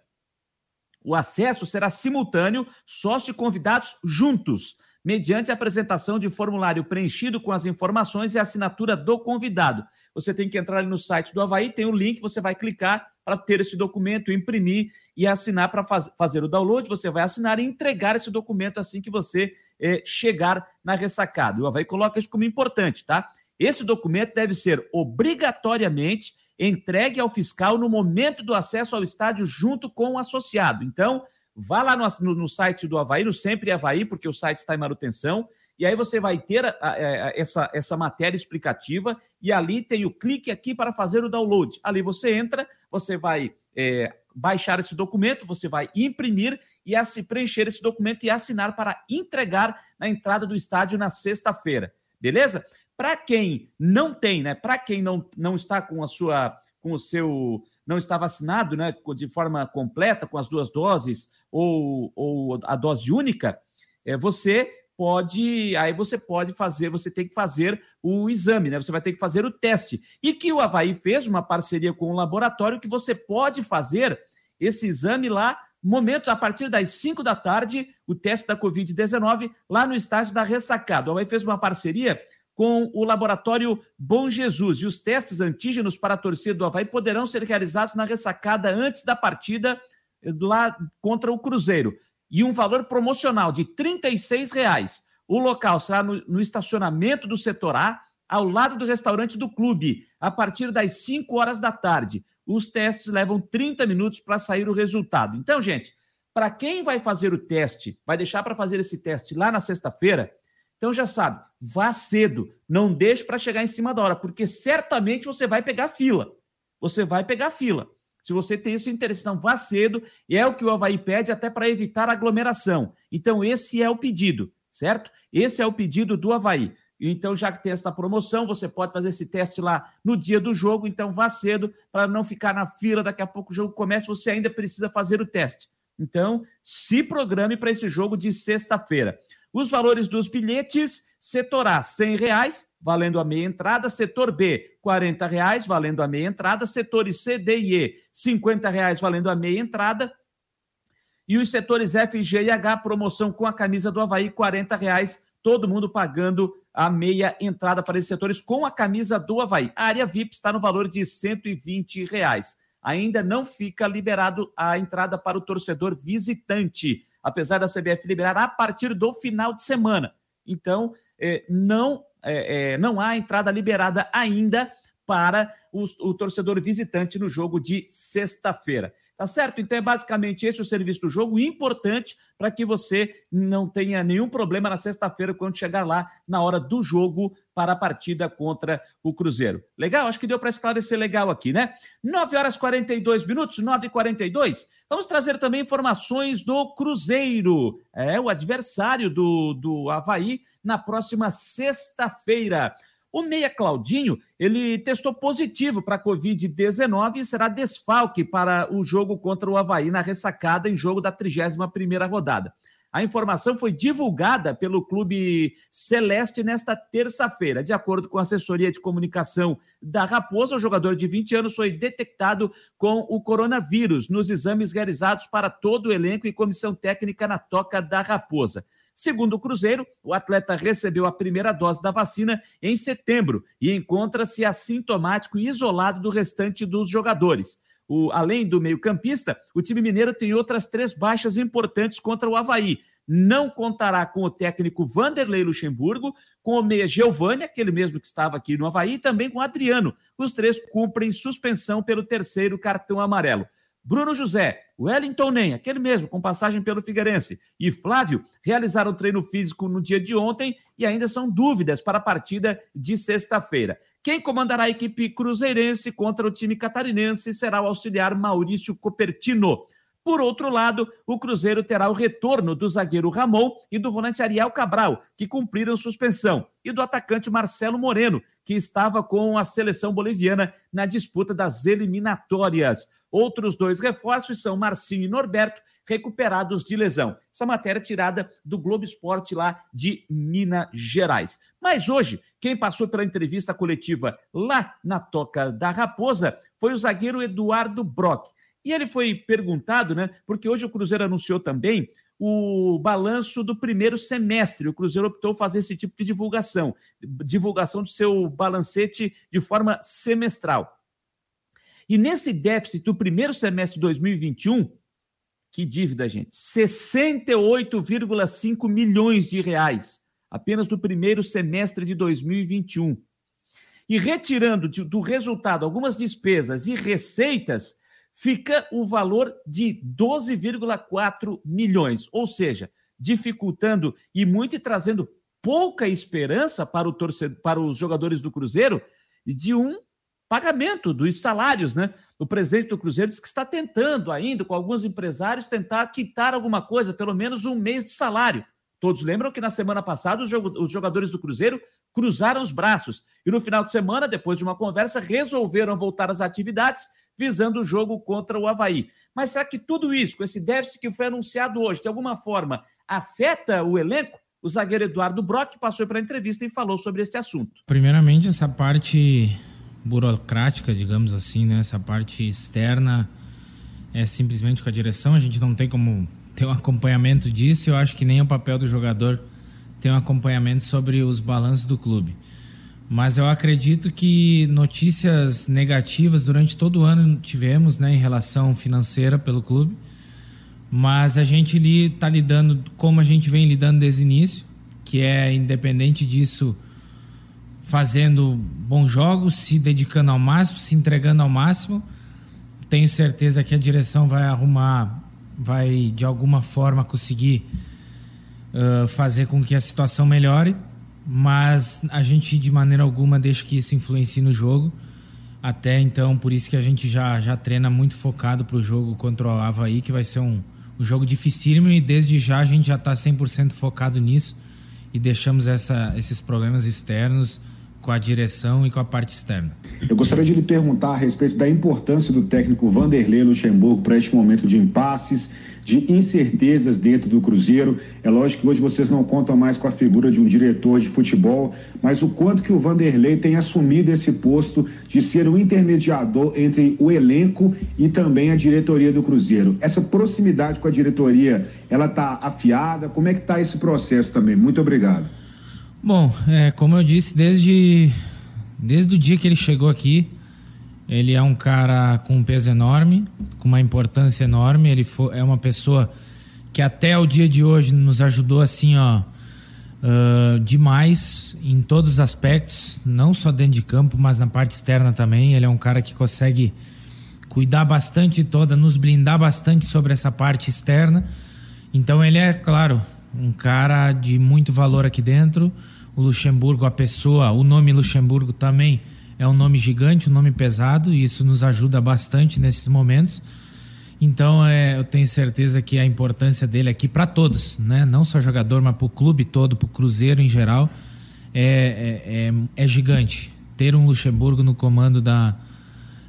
O acesso será simultâneo, sócio e convidados juntos, mediante a apresentação de formulário preenchido com as informações e assinatura do convidado. Você tem que entrar no site do Havaí, tem o um link, você vai clicar para ter esse documento, imprimir e assinar para faz, fazer o download. Você vai assinar e entregar esse documento assim que você eh, chegar na ressacada. O Havaí coloca isso como importante, tá? Esse documento deve ser obrigatoriamente entregue ao fiscal no momento do acesso ao estádio junto com o associado. Então, vá lá no, no, no site do Havaí, no Sempre Havaí, porque o site está em manutenção, e aí você vai ter a, a, a, essa, essa matéria explicativa, e ali tem o clique aqui para fazer o download. Ali você entra, você vai é, baixar esse documento, você vai imprimir e assim, preencher esse documento e assinar para entregar na entrada do estádio na sexta-feira. Beleza? Para quem não tem, né? Para quem não, não está com a sua com o seu não está vacinado, né, de forma completa com as duas doses ou, ou a dose única, é, você pode, aí você pode fazer, você tem que fazer o exame, né? Você vai ter que fazer o teste. E que o Havaí fez uma parceria com um laboratório que você pode fazer esse exame lá, momento, a partir das 5 da tarde, o teste da Covid-19, lá no estádio da Ressacada. O Havaí fez uma parceria com o laboratório Bom Jesus. E os testes antígenos para a torcida do Havaí poderão ser realizados na ressacada antes da partida eh, lá contra o Cruzeiro e um valor promocional de R$ reais. O local será no, no, estacionamento do setor A, ao lado do restaurante do clube, a partir das 5 horas da tarde. Os testes levam 30 minutos para sair o resultado. Então, gente, para quem vai fazer o teste, vai deixar para fazer esse teste lá na sexta-feira, então já sabe, vá cedo, não deixe para chegar em cima da hora, porque certamente você vai pegar fila. Você vai pegar fila se você tem esse interesse. Então, vá cedo, e é o que o Havaí pede até para evitar aglomeração. Então, esse é o pedido, certo? Esse é o pedido do Havaí. Então, já que tem essa promoção, você pode fazer esse teste lá no dia do jogo, então vá cedo para não ficar na fila, daqui a pouco o jogo começa, você ainda precisa fazer o teste. Então, se programe para esse jogo de sexta-feira. Os valores dos bilhetes, setor A, R$ reais, valendo a meia entrada, setor B, R$ reais, valendo a meia entrada, setores C, D e E, R$ reais, valendo a meia entrada, e os setores F, G e H, promoção com a camisa do Havaí, R$ reais, todo mundo pagando a meia entrada para esses setores com a camisa do Havaí. A área VIP está no valor de 120 reais. Ainda não fica liberado a entrada para o torcedor visitante apesar da CBF liberar a partir do final de semana. Então, é, não, é, é, não há entrada liberada ainda para o, o torcedor visitante no jogo de sexta-feira. Tá certo? Então é basicamente esse o serviço do jogo, importante para que você não tenha nenhum problema na sexta-feira quando chegar lá na hora do jogo para a partida contra o Cruzeiro. Legal? Acho que deu para esclarecer legal aqui, né? 9 horas 42 minutos, 9 e 42 Vamos trazer também informações do Cruzeiro, é o adversário do, do Havaí na próxima sexta-feira. O Meia Claudinho, ele testou positivo para a Covid-19 e será desfalque para o jogo contra o Havaí na ressacada em jogo da 31ª rodada. A informação foi divulgada pelo Clube Celeste nesta terça-feira. De acordo com a assessoria de comunicação da Raposa, o jogador de 20 anos foi detectado com o coronavírus nos exames realizados para todo o elenco e comissão técnica na toca da Raposa. Segundo o Cruzeiro, o atleta recebeu a primeira dose da vacina em setembro e encontra-se assintomático e isolado do restante dos jogadores. O, além do meio-campista, o time mineiro tem outras três baixas importantes contra o Havaí. Não contará com o técnico Vanderlei Luxemburgo, com o meia Giovanni, aquele mesmo que estava aqui no Havaí, e também com Adriano. Os três cumprem suspensão pelo terceiro cartão amarelo. Bruno José, Wellington Nem, aquele mesmo, com passagem pelo Figueirense, e Flávio realizaram treino físico no dia de ontem e ainda são dúvidas para a partida de sexta-feira. Quem comandará a equipe cruzeirense contra o time catarinense será o auxiliar Maurício Copertino. Por outro lado, o Cruzeiro terá o retorno do zagueiro Ramon e do volante Ariel Cabral, que cumpriram suspensão, e do atacante Marcelo Moreno, que estava com a seleção boliviana na disputa das eliminatórias. Outros dois reforços são Marcinho e Norberto, recuperados de lesão. Essa matéria é tirada do Globo Esporte lá de Minas Gerais. Mas hoje, quem passou pela entrevista coletiva lá na Toca da Raposa foi o zagueiro Eduardo Brock. E ele foi perguntado, né? Porque hoje o Cruzeiro anunciou também o balanço do primeiro semestre. O Cruzeiro optou fazer esse tipo de divulgação, divulgação do seu balancete de forma semestral. E nesse déficit do primeiro semestre de 2021, que dívida, gente? 68,5 milhões de reais, apenas do primeiro semestre de 2021. E retirando do resultado algumas despesas e receitas, fica o valor de 12,4 milhões, ou seja, dificultando e muito e trazendo pouca esperança para, o torcedor, para os jogadores do Cruzeiro de um pagamento dos salários, né? O presidente do Cruzeiro diz que está tentando ainda, com alguns empresários, tentar quitar alguma coisa, pelo menos um mês de salário. Todos lembram que na semana passada os jogadores do Cruzeiro cruzaram os braços e no final de semana, depois de uma conversa, resolveram voltar às atividades visando o jogo contra o Havaí. Mas será que tudo isso, com esse déficit que foi anunciado hoje, de alguma forma afeta o elenco? O zagueiro Eduardo Brock passou para a entrevista e falou sobre este assunto. Primeiramente, essa parte burocrática, digamos assim, né? essa parte externa é simplesmente com a direção, a gente não tem como ter um acompanhamento disso, eu acho que nem o papel do jogador ter um acompanhamento sobre os balanços do clube. Mas eu acredito que notícias negativas durante todo o ano tivemos né, em relação financeira pelo clube. Mas a gente está lidando como a gente vem lidando desde o início, que é independente disso, fazendo bons jogos, se dedicando ao máximo, se entregando ao máximo. Tenho certeza que a direção vai arrumar, vai de alguma forma conseguir uh, fazer com que a situação melhore mas a gente de maneira alguma deixa que isso influencie no jogo. Até então, por isso que a gente já, já treina muito focado para o jogo contra o Havaí, que vai ser um, um jogo dificílimo e desde já a gente já está 100% focado nisso e deixamos essa, esses problemas externos com a direção e com a parte externa. Eu gostaria de lhe perguntar a respeito da importância do técnico Vanderlei Luxemburgo para este momento de impasses de incertezas dentro do Cruzeiro. É lógico que hoje vocês não contam mais com a figura de um diretor de futebol, mas o quanto que o Vanderlei tem assumido esse posto de ser o intermediador entre o elenco e também a diretoria do Cruzeiro. Essa proximidade com a diretoria, ela está afiada? Como é que está esse processo também? Muito obrigado. Bom, é, como eu disse, desde, desde o dia que ele chegou aqui, ele é um cara com um peso enorme, com uma importância enorme. Ele foi, é uma pessoa que até o dia de hoje nos ajudou assim, ó, uh, demais em todos os aspectos, não só dentro de campo, mas na parte externa também. Ele é um cara que consegue cuidar bastante toda, nos blindar bastante sobre essa parte externa. Então ele é, claro, um cara de muito valor aqui dentro. O Luxemburgo, a pessoa, o nome Luxemburgo também é um nome gigante, um nome pesado, e isso nos ajuda bastante nesses momentos. Então, é, eu tenho certeza que a importância dele aqui para todos, né? não só jogador, mas para o clube todo, para o Cruzeiro em geral, é, é, é, é, gigante. Ter um Luxemburgo no comando da,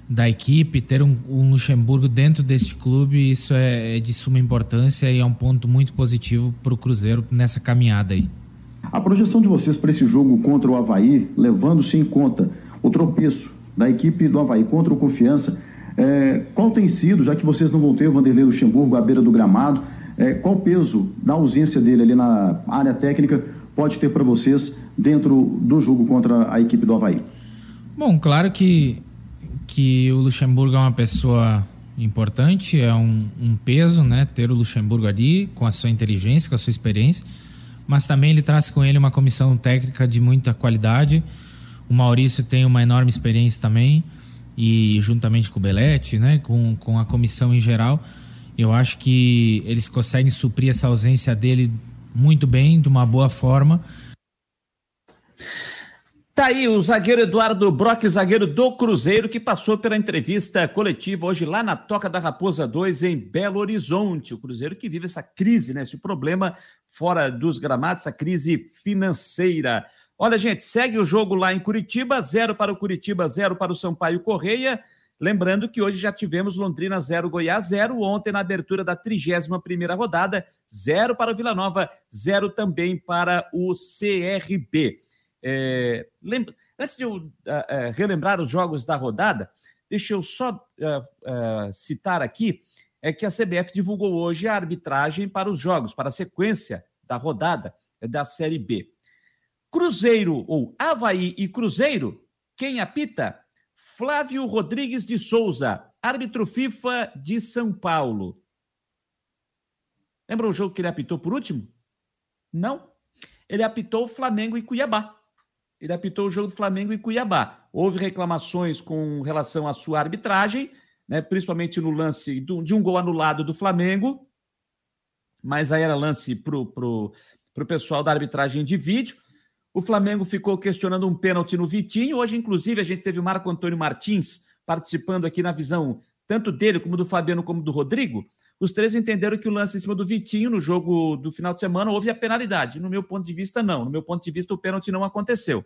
da equipe, ter um, um Luxemburgo dentro deste clube, isso é, é de suma importância e é um ponto muito positivo para o Cruzeiro nessa caminhada aí. A projeção de vocês para esse jogo contra o Havaí, levando-se em conta o tropeço da equipe do Havaí contra o Confiança. É, qual tem sido, já que vocês não vão ter o Vanderlei Luxemburgo à beira do gramado, é, qual peso da ausência dele ali na área técnica pode ter para vocês dentro do jogo contra a equipe do Havaí? Bom, claro que, que o Luxemburgo é uma pessoa importante, é um, um peso, né, ter o Luxemburgo ali com a sua inteligência, com a sua experiência, mas também ele traz com ele uma comissão técnica de muita qualidade, o Maurício tem uma enorme experiência também, e juntamente com o Belete, né, com, com a comissão em geral, eu acho que eles conseguem suprir essa ausência dele muito bem, de uma boa forma. Tá aí o zagueiro Eduardo Brock, zagueiro do Cruzeiro, que passou pela entrevista coletiva hoje lá na Toca da Raposa 2, em Belo Horizonte. O Cruzeiro que vive essa crise, né? Esse problema fora dos gramados, essa crise financeira. Olha, gente, segue o jogo lá em Curitiba, zero para o Curitiba, zero para o Sampaio Correia. Lembrando que hoje já tivemos Londrina 0, Goiás 0. Ontem, na abertura da 31 rodada, 0 para o Vila Nova, 0 também para o CRB. É, lembra... Antes de eu uh, uh, relembrar os jogos da rodada, deixa eu só uh, citar aqui é que a CBF divulgou hoje a arbitragem para os jogos, para a sequência da rodada da Série B. Cruzeiro ou Havaí e Cruzeiro, quem apita? Flávio Rodrigues de Souza, árbitro FIFA de São Paulo. Lembra o jogo que ele apitou por último? Não. Ele apitou Flamengo e Cuiabá. Ele apitou o jogo do Flamengo e Cuiabá. Houve reclamações com relação à sua arbitragem, né, principalmente no lance do, de um gol anulado do Flamengo, mas aí era lance para o pessoal da arbitragem de vídeo. O Flamengo ficou questionando um pênalti no Vitinho. Hoje, inclusive, a gente teve o Marco Antônio Martins participando aqui na visão tanto dele como do Fabiano como do Rodrigo. Os três entenderam que o lance em cima do Vitinho no jogo do final de semana houve a penalidade. No meu ponto de vista, não. No meu ponto de vista, o pênalti não aconteceu,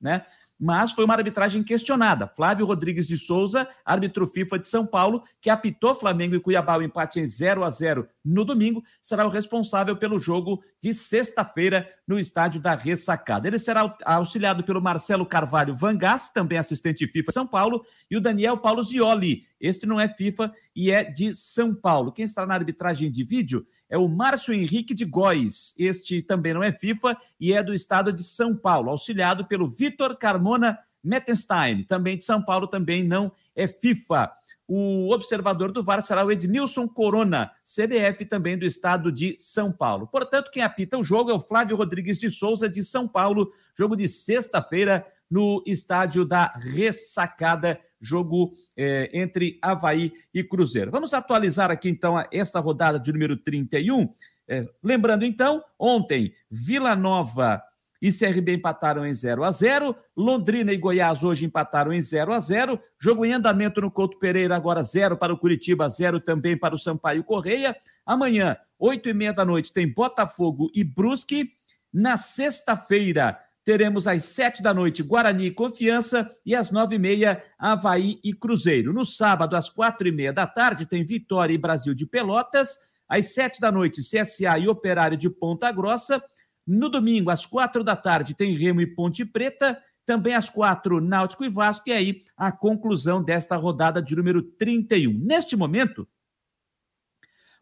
né? mas foi uma arbitragem questionada. Flávio Rodrigues de Souza, árbitro FIFA de São Paulo, que apitou Flamengo e Cuiabá o empate em 0 a 0 no domingo, será o responsável pelo jogo de sexta-feira no estádio da Ressacada. Ele será auxiliado pelo Marcelo Carvalho Vangas, também assistente FIFA São Paulo, e o Daniel Paulo Zioli. Este não é FIFA e é de São Paulo. Quem está na arbitragem de vídeo é o Márcio Henrique de Góes. Este também não é FIFA e é do estado de São Paulo, auxiliado pelo Vitor Carmona Mettenstein, também de São Paulo, também não é FIFA. O observador do VAR será o Ednilson Corona, CBF também do estado de São Paulo. Portanto, quem apita o jogo é o Flávio Rodrigues de Souza, de São Paulo, jogo de sexta-feira no estádio da Ressacada, jogo é, entre Havaí e Cruzeiro. Vamos atualizar aqui então esta rodada de número 31. É, lembrando então, ontem, Vila Nova e CRB empataram em 0 a 0 Londrina e Goiás hoje empataram em 0 a 0 Jogo em andamento no Couto Pereira, agora 0 para o Curitiba, 0 também para o Sampaio Correia. Amanhã, 8 e meia da noite, tem Botafogo e Brusque. Na sexta-feira, teremos às sete da noite Guarani e Confiança e às nove e meia Havaí e Cruzeiro. No sábado, às quatro e meia da tarde, tem Vitória e Brasil de Pelotas. Às sete da noite, CSA e Operário de Ponta Grossa. No domingo, às quatro da tarde, tem Remo e Ponte Preta. Também às quatro, Náutico e Vasco. E aí, a conclusão desta rodada de número 31. Neste momento,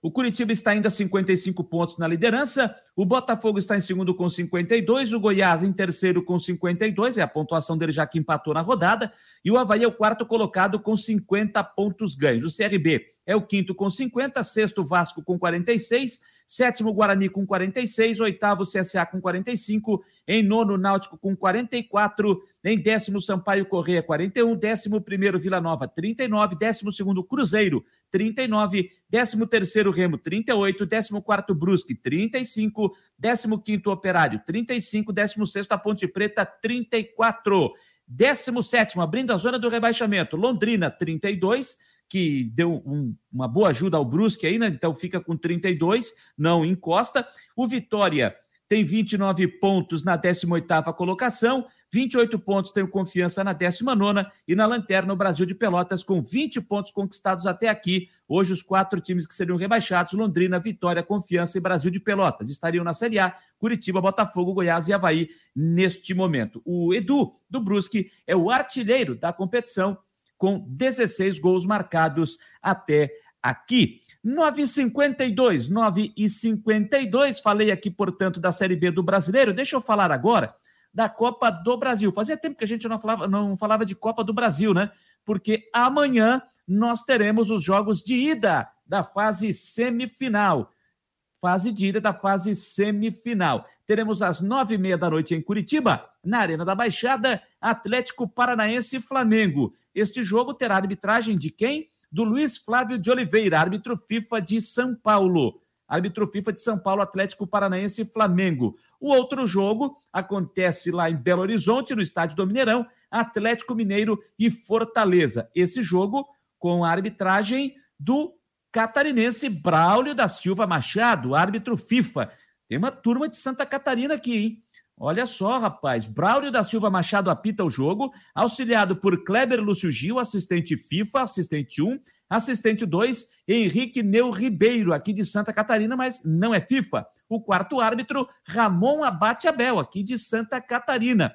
o Curitiba está ainda a 55 pontos na liderança. O Botafogo está em segundo com 52. O Goiás em terceiro com 52. É a pontuação dele já que empatou na rodada. E o Havaí é o quarto colocado com 50 pontos ganhos. O CRB é o quinto com 50. Sexto, Vasco com 46 sétimo Guarani com 46, oitavo CSA com 45, em nono Náutico com 44, em décimo Sampaio Correia 41, décimo primeiro Vila Nova 39, décimo segundo Cruzeiro 39, décimo terceiro Remo 38, décimo quarto Brusque 35, décimo quinto Operário 35, décimo sexto Ponte Preta 34, décimo sétimo abrindo a zona do rebaixamento Londrina 32, que deu um, uma boa ajuda ao Brusque aí, né? Então fica com 32, não encosta. O Vitória tem 29 pontos na 18ª colocação, 28 pontos tem Confiança na 19ª e na lanterna o Brasil de Pelotas com 20 pontos conquistados até aqui. Hoje os quatro times que seriam rebaixados, Londrina, Vitória, Confiança e Brasil de Pelotas, estariam na Série A, Curitiba, Botafogo, Goiás e Havaí neste momento. O Edu do Brusque é o artilheiro da competição com 16 gols marcados até aqui. 9,52, 9,52. Falei aqui, portanto, da Série B do Brasileiro. Deixa eu falar agora da Copa do Brasil. Fazia tempo que a gente não falava, não falava de Copa do Brasil, né? Porque amanhã nós teremos os jogos de ida da fase semifinal fase de ida da fase semifinal. Teremos às nove e meia da noite em Curitiba, na Arena da Baixada, Atlético Paranaense e Flamengo. Este jogo terá arbitragem de quem? Do Luiz Flávio de Oliveira, árbitro FIFA de São Paulo. Árbitro FIFA de São Paulo, Atlético Paranaense e Flamengo. O outro jogo acontece lá em Belo Horizonte, no estádio do Mineirão, Atlético Mineiro e Fortaleza. Esse jogo com a arbitragem do catarinense Braulio da Silva Machado, árbitro FIFA. Tem uma turma de Santa Catarina aqui, hein? Olha só, rapaz. Braulio da Silva Machado apita o jogo, auxiliado por Kleber Lúcio Gil, assistente FIFA, assistente 1, assistente 2, Henrique Neu Ribeiro, aqui de Santa Catarina, mas não é FIFA. O quarto árbitro, Ramon Abate Abel, aqui de Santa Catarina.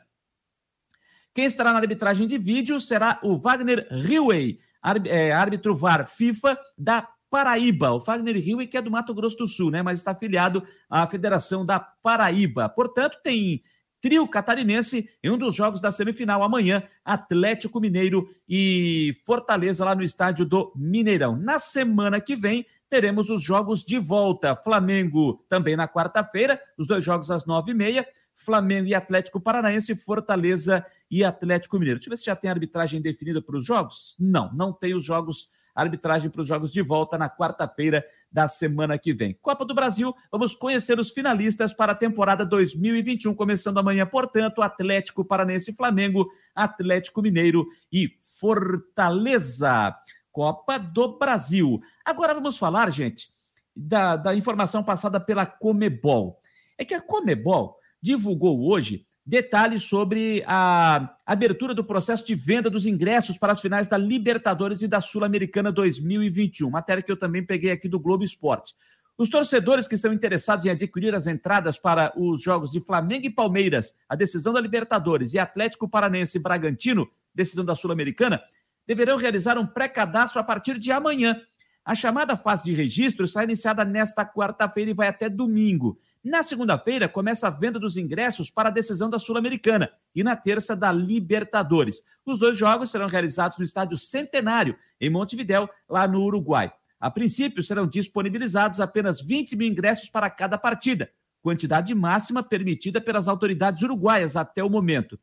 Quem estará na arbitragem de vídeo será o Wagner Riway, é, árbitro VAR FIFA da Paraíba. O Fagner Rio, que é do Mato Grosso do Sul, né? Mas está afiliado à Federação da Paraíba. Portanto, tem trio catarinense em um dos jogos da semifinal amanhã, Atlético Mineiro e Fortaleza lá no estádio do Mineirão. Na semana que vem teremos os jogos de volta. Flamengo também na quarta-feira, os dois jogos às nove e meia. Flamengo e Atlético Paranaense, Fortaleza e Atlético Mineiro. Deixa eu ver se já tem arbitragem definida para os jogos. Não, não tem os jogos arbitragem para os jogos de volta na quarta-feira da semana que vem. Copa do Brasil, vamos conhecer os finalistas para a temporada 2021, começando amanhã, portanto, Atlético Paranense e Flamengo, Atlético Mineiro e Fortaleza. Copa do Brasil. Agora vamos falar, gente, da, da informação passada pela Comebol. É que a Comebol divulgou hoje detalhes sobre a abertura do processo de venda dos ingressos para as finais da Libertadores e da Sul-Americana 2021. Matéria que eu também peguei aqui do Globo Esporte. Os torcedores que estão interessados em adquirir as entradas para os jogos de Flamengo e Palmeiras, a decisão da Libertadores e Atlético Paranense e Bragantino, decisão da Sul-Americana, deverão realizar um pré-cadastro a partir de amanhã. A chamada fase de registro está iniciada nesta quarta-feira e vai até domingo. Na segunda-feira, começa a venda dos ingressos para a decisão da Sul-Americana e na terça da Libertadores. Os dois jogos serão realizados no estádio Centenário, em Montevidéu, lá no Uruguai. A princípio, serão disponibilizados apenas 20 mil ingressos para cada partida, quantidade máxima permitida pelas autoridades uruguaias até o momento.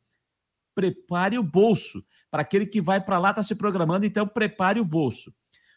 Prepare o bolso. Para aquele que vai para lá, está se programando, então prepare o bolso.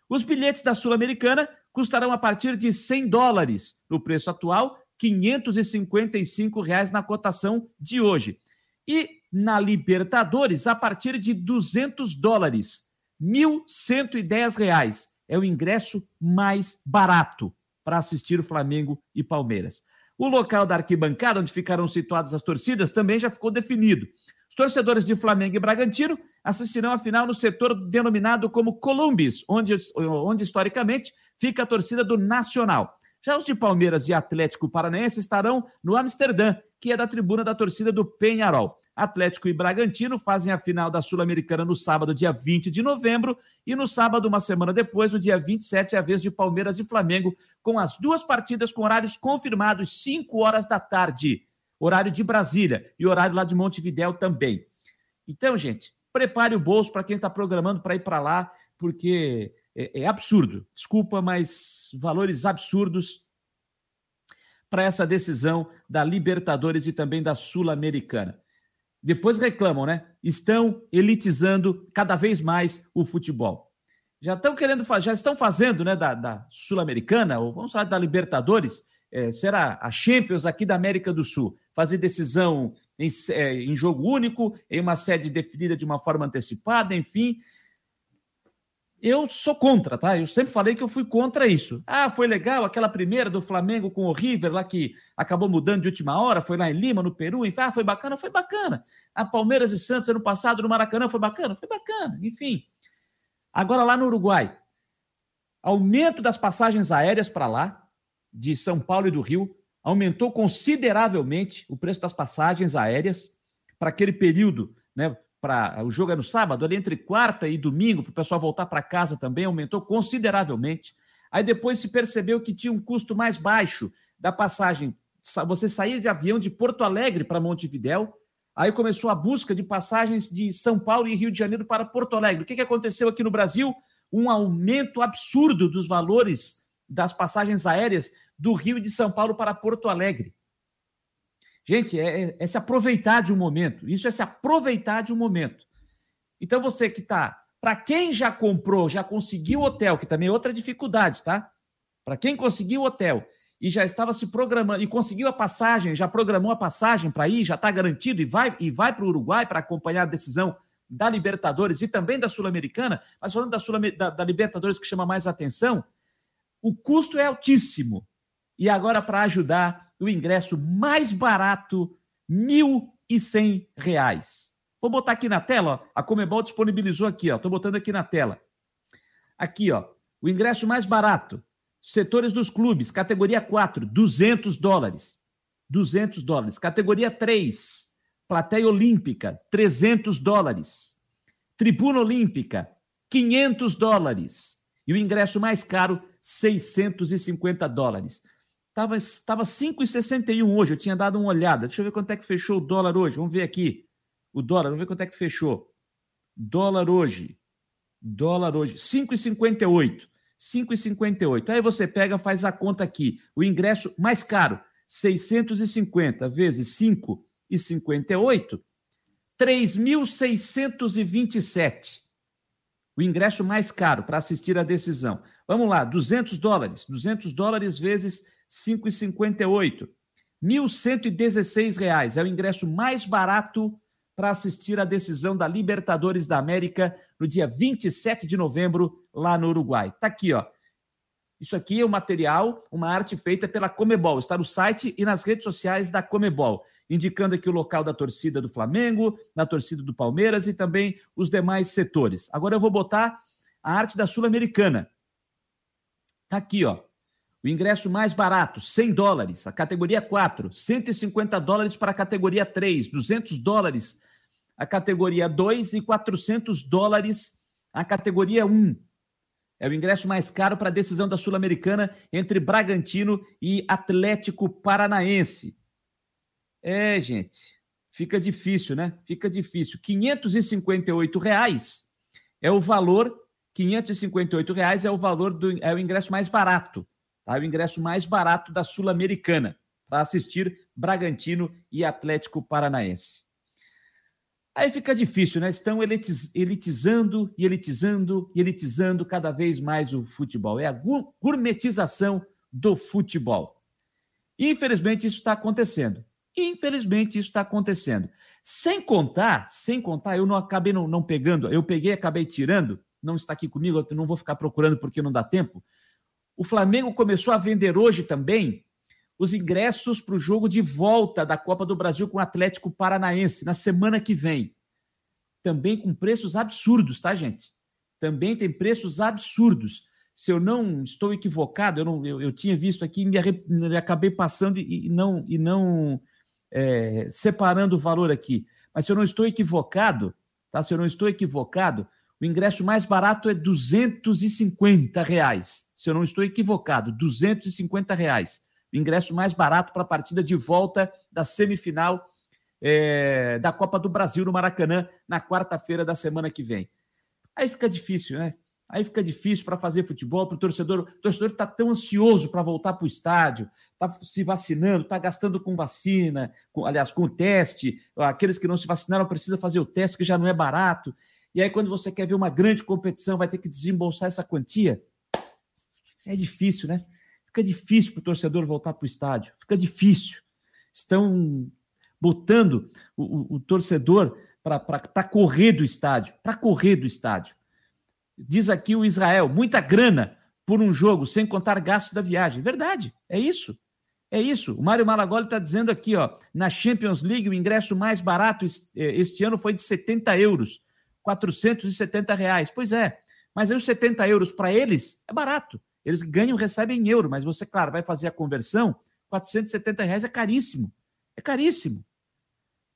Os bilhetes da Sul-Americana custarão a partir de 100 dólares. No preço atual, 555 reais na cotação de hoje. E na Libertadores, a partir de 200 dólares, 1.110 reais. É o ingresso mais barato para assistir o Flamengo e Palmeiras. O local da arquibancada, onde ficarão situadas as torcidas, também já ficou definido. Os torcedores de Flamengo e Bragantino assistirão a final no setor denominado como Columbus, onde, onde historicamente fica a torcida do Nacional. Já os de Palmeiras e Atlético Paranaense estarão no Amsterdã, que é da tribuna da torcida do Penharol. Atlético e Bragantino fazem a final da Sul-Americana no sábado, dia 20 de novembro, e no sábado, uma semana depois, no dia 27, é a vez de Palmeiras e Flamengo, com as duas partidas com horários confirmados, 5 horas da tarde horário de Brasília e horário lá de Montevidéu também. Então, gente, prepare o bolso para quem está programando para ir para lá, porque é, é absurdo. Desculpa, mas valores absurdos para essa decisão da Libertadores e também da Sul-Americana. Depois reclamam, né? Estão elitizando cada vez mais o futebol. Já estão querendo, já estão fazendo, né, da, da Sul-Americana, ou vamos falar da Libertadores, é, será a Champions aqui da América do Sul, fazer decisão em, é, em jogo único, em uma sede definida de uma forma antecipada, enfim. Eu sou contra, tá? Eu sempre falei que eu fui contra isso. Ah, foi legal aquela primeira do Flamengo com o River lá que acabou mudando de última hora, foi lá em Lima, no Peru, enfim. Ah, foi bacana, foi bacana. A Palmeiras e Santos ano passado no Maracanã foi bacana, foi bacana, enfim. Agora lá no Uruguai, aumento das passagens aéreas para lá, de São Paulo e do Rio aumentou consideravelmente o preço das passagens aéreas para aquele período, né? Para o jogo é no sábado, ali entre quarta e domingo, para o pessoal voltar para casa também aumentou consideravelmente. Aí depois se percebeu que tinha um custo mais baixo da passagem. Você saía de avião de Porto Alegre para Montevidéu, aí começou a busca de passagens de São Paulo e Rio de Janeiro para Porto Alegre. O que, que aconteceu aqui no Brasil? Um aumento absurdo dos valores das passagens aéreas do Rio de São Paulo para Porto Alegre. Gente, é, é, é se aproveitar de um momento. Isso é se aproveitar de um momento. Então, você que está. Para quem já comprou, já conseguiu hotel, que também é outra dificuldade, tá? Para quem conseguiu hotel e já estava se programando e conseguiu a passagem, já programou a passagem para ir, já está garantido e vai e vai para o Uruguai para acompanhar a decisão da Libertadores e também da Sul-Americana, mas falando da, Sul da, da Libertadores que chama mais atenção, o custo é altíssimo. E agora, para ajudar, o ingresso mais barato, R$ 1.100. Vou botar aqui na tela, ó. a Comebol disponibilizou aqui. Estou botando aqui na tela. Aqui, ó. O ingresso mais barato, setores dos clubes, categoria 4, 200 dólares. 200 dólares. Categoria 3, plateia olímpica, 300 dólares. Tribuna olímpica, 500 dólares. E o ingresso mais caro, 650 dólares. Estava tava 5,61 hoje, eu tinha dado uma olhada. Deixa eu ver quanto é que fechou o dólar hoje. Vamos ver aqui. O dólar, vamos ver quanto é que fechou. Dólar hoje. Dólar hoje, 5,58. 5,58. Aí você pega, faz a conta aqui. O ingresso mais caro, 650 vezes 5,58, 3.627. O ingresso mais caro para assistir à decisão. Vamos lá, 200 dólares. 200 dólares vezes 5,58. R$ 1.116 é o ingresso mais barato para assistir à decisão da Libertadores da América no dia 27 de novembro, lá no Uruguai. Tá aqui, ó. Isso aqui é um material, uma arte feita pela Comebol. Está no site e nas redes sociais da Comebol. indicando aqui o local da torcida do Flamengo, da torcida do Palmeiras e também os demais setores. Agora eu vou botar a arte da Sul-Americana. Tá aqui, ó. O ingresso mais barato, 100 dólares. A categoria 4, 150 dólares para a categoria 3, 200 dólares a categoria 2 e 400 dólares a categoria 1. É o ingresso mais caro para a decisão da Sul-Americana entre Bragantino e Atlético Paranaense. É, gente, fica difícil, né? Fica difícil. 558 reais é o valor, 558 reais é o valor do é o ingresso mais barato, tá? É o ingresso mais barato da Sul-Americana para assistir Bragantino e Atlético Paranaense. Aí fica difícil, né? Estão elitiz, elitizando e elitizando e elitizando cada vez mais o futebol. É a gourmetização do futebol. Infelizmente, isso está acontecendo. Infelizmente, isso está acontecendo. Sem contar, sem contar, eu não acabei não, não pegando, eu peguei acabei tirando, não está aqui comigo, eu não vou ficar procurando porque não dá tempo. O Flamengo começou a vender hoje também os ingressos para o jogo de volta da Copa do Brasil com o Atlético Paranaense na semana que vem. Também com preços absurdos, tá, gente? Também tem preços absurdos. Se eu não estou equivocado, eu, não, eu, eu tinha visto aqui e me, acabei passando e, e não, e não é, separando o valor aqui. Mas se eu não estou equivocado, tá? Se eu não estou equivocado, o ingresso mais barato é 250 reais. Se eu não estou equivocado, 250 reais ingresso mais barato para a partida de volta da semifinal é, da Copa do Brasil no Maracanã na quarta-feira da semana que vem. Aí fica difícil, né? Aí fica difícil para fazer futebol, para o torcedor. O torcedor está tão ansioso para voltar para o estádio, está se vacinando, está gastando com vacina, com, aliás, com teste. Aqueles que não se vacinaram precisam fazer o teste, que já não é barato. E aí, quando você quer ver uma grande competição, vai ter que desembolsar essa quantia. É difícil, né? Fica difícil para o torcedor voltar para o estádio. Fica difícil. Estão botando o, o, o torcedor para correr do estádio, para correr do estádio. Diz aqui o Israel, muita grana por um jogo, sem contar gastos da viagem. Verdade, é isso. É isso. O Mário Malagoli está dizendo aqui, ó, na Champions League, o ingresso mais barato eh, este ano foi de 70 euros, 470 reais. Pois é, mas aí os 70 euros para eles é barato. Eles ganham, recebem em euro, mas você, claro, vai fazer a conversão, 470 reais é caríssimo. É caríssimo.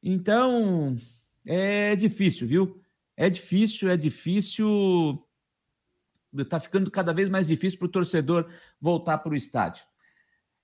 Então, é difícil, viu? É difícil, é difícil. Está ficando cada vez mais difícil para o torcedor voltar para o estádio.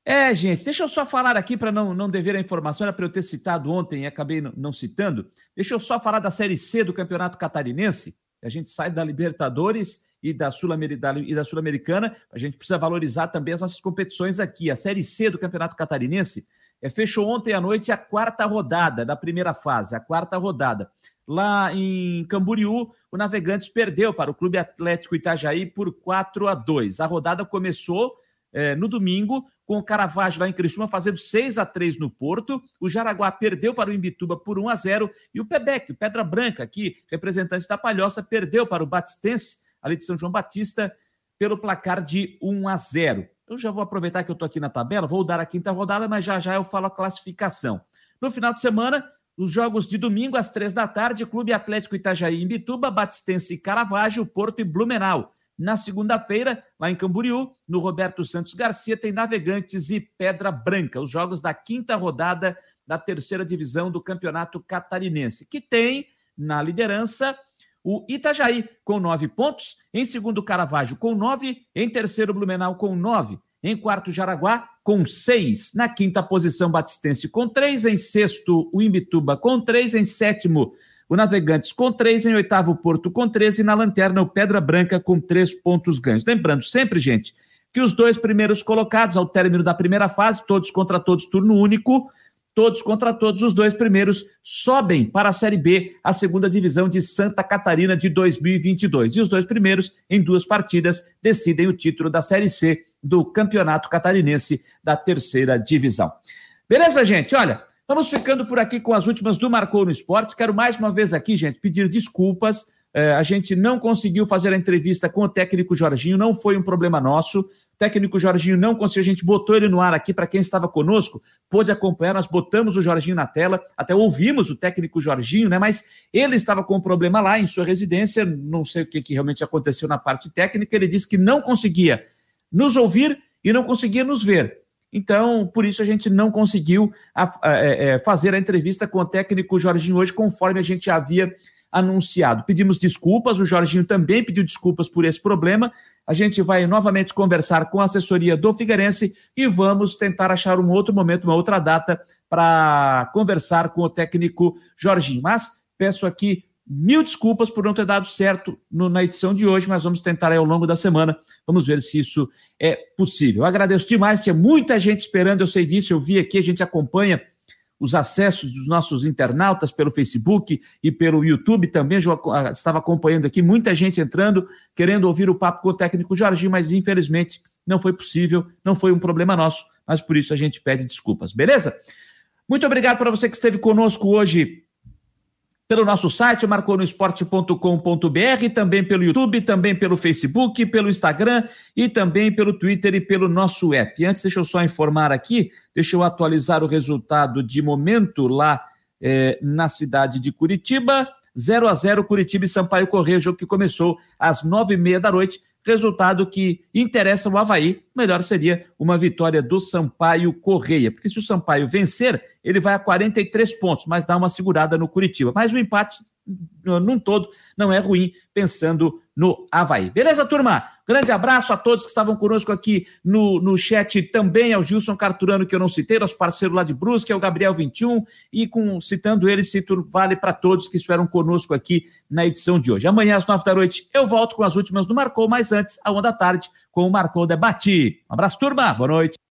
É, gente, deixa eu só falar aqui para não, não dever a informação, era para eu ter citado ontem e acabei não, citando. Deixa eu só falar da Série C do Campeonato Catarinense. A gente sai da Libertadores e da Sul-Americana, a gente precisa valorizar também as nossas competições aqui. A Série C do Campeonato Catarinense é, fechou ontem à noite a quarta rodada da primeira fase, a quarta rodada. Lá em Camboriú, o Navegantes perdeu para o Clube Atlético Itajaí por 4 a 2. A rodada começou é, no domingo, com o Caravaggio lá em Criciúma fazendo 6 a 3 no Porto. O Jaraguá perdeu para o Imbituba por 1 a 0 e o Pebec, o Pedra Branca, aqui, representante da Palhoça, perdeu para o Batistense ali de São João Batista, pelo placar de 1 a 0. Eu já vou aproveitar que eu estou aqui na tabela, vou dar a quinta rodada, mas já já eu falo a classificação. No final de semana, os jogos de domingo às três da tarde, Clube Atlético Itajaí em Bituba, Batistense e Caravaggio, Porto e Blumenau. Na segunda-feira, lá em Camboriú, no Roberto Santos Garcia, tem Navegantes e Pedra Branca, os jogos da quinta rodada da terceira divisão do Campeonato Catarinense, que tem na liderança o Itajaí com nove pontos, em segundo Caravaggio com nove, em terceiro Blumenau com nove, em quarto Jaraguá com seis, na quinta posição Batistense com três, em sexto o Imbituba com três, em sétimo o Navegantes com três, em oitavo Porto com três e na lanterna o Pedra Branca com três pontos ganhos. Lembrando sempre, gente, que os dois primeiros colocados ao término da primeira fase, todos contra todos, turno único, todos contra todos, os dois primeiros sobem para a Série B, a segunda divisão de Santa Catarina de 2022. E os dois primeiros, em duas partidas, decidem o título da Série C do Campeonato Catarinense da terceira divisão. Beleza, gente? Olha, vamos ficando por aqui com as últimas do Marcou no Esporte. Quero mais uma vez aqui, gente, pedir desculpas É, a gente não conseguiu fazer a entrevista com o técnico Jorginho, não foi um problema nosso. O técnico Jorginho não conseguiu, a gente botou ele no ar aqui para quem estava conosco, pôde acompanhar, nós botamos o Jorginho na tela, até ouvimos o técnico Jorginho, né? Mas ele estava com um problema lá em sua residência, não sei o que, que realmente aconteceu na parte técnica, ele disse que não conseguia nos ouvir e não conseguia nos ver. Então, por isso a gente não conseguiu a, a, a, é, é, fazer a entrevista com o técnico Jorginho hoje, conforme a gente havia anunciado. Pedimos desculpas, o Jorginho também pediu desculpas por esse problema. A gente vai novamente conversar com a assessoria do Figueirense e vamos tentar achar um outro momento, uma outra data para conversar com o técnico Jorginho. Mas peço aqui mil desculpas por não ter dado certo no, na edição de hoje, mas vamos tentar aí ao longo da semana. Vamos ver se isso é possível. Agradeço demais, tinha muita gente esperando, eu sei disso, eu vi aqui, a gente acompanha os acessos dos nossos internautas pelo Facebook e pelo YouTube também. Ah, estava acompanhando aqui, muita gente entrando, querendo ouvir o papo com o técnico Jorginho, mas infelizmente não foi possível, não foi um problema nosso, mas por isso a gente pede desculpas, beleza? Muito obrigado para você que esteve conosco hoje pelo nosso site, marconosport.com.br, também pelo YouTube, também pelo Facebook, pelo Instagram e também pelo Twitter e pelo nosso app. E antes, deixa eu só informar aqui, deixa eu atualizar o resultado de momento lá é, na cidade de Curitiba. 0 a 0 Curitiba e Sampaio Correia, jogo que começou às nove e meia da noite resultado que interessa o Havaí, melhor seria uma vitória do Sampaio Correia, porque se o Sampaio vencer, ele vai a 43 pontos, mas dá uma segurada no Curitiba. Mas o empate num todo, não é ruim, pensando no Havaí. Beleza, turma? Grande abraço a todos que estavam conosco aqui no, no chat, também ao Gilson Carturano, que eu não citei, nosso parceiro lá de Brusque, é o Gabriel 21, e com, citando ele, cito vale para todos que estiveram conosco aqui na edição de hoje. Amanhã, às nove da noite, eu volto com as últimas do Marcou, mas antes, à uma da tarde, com o Marcou Debate. Um abraço, turma, boa noite.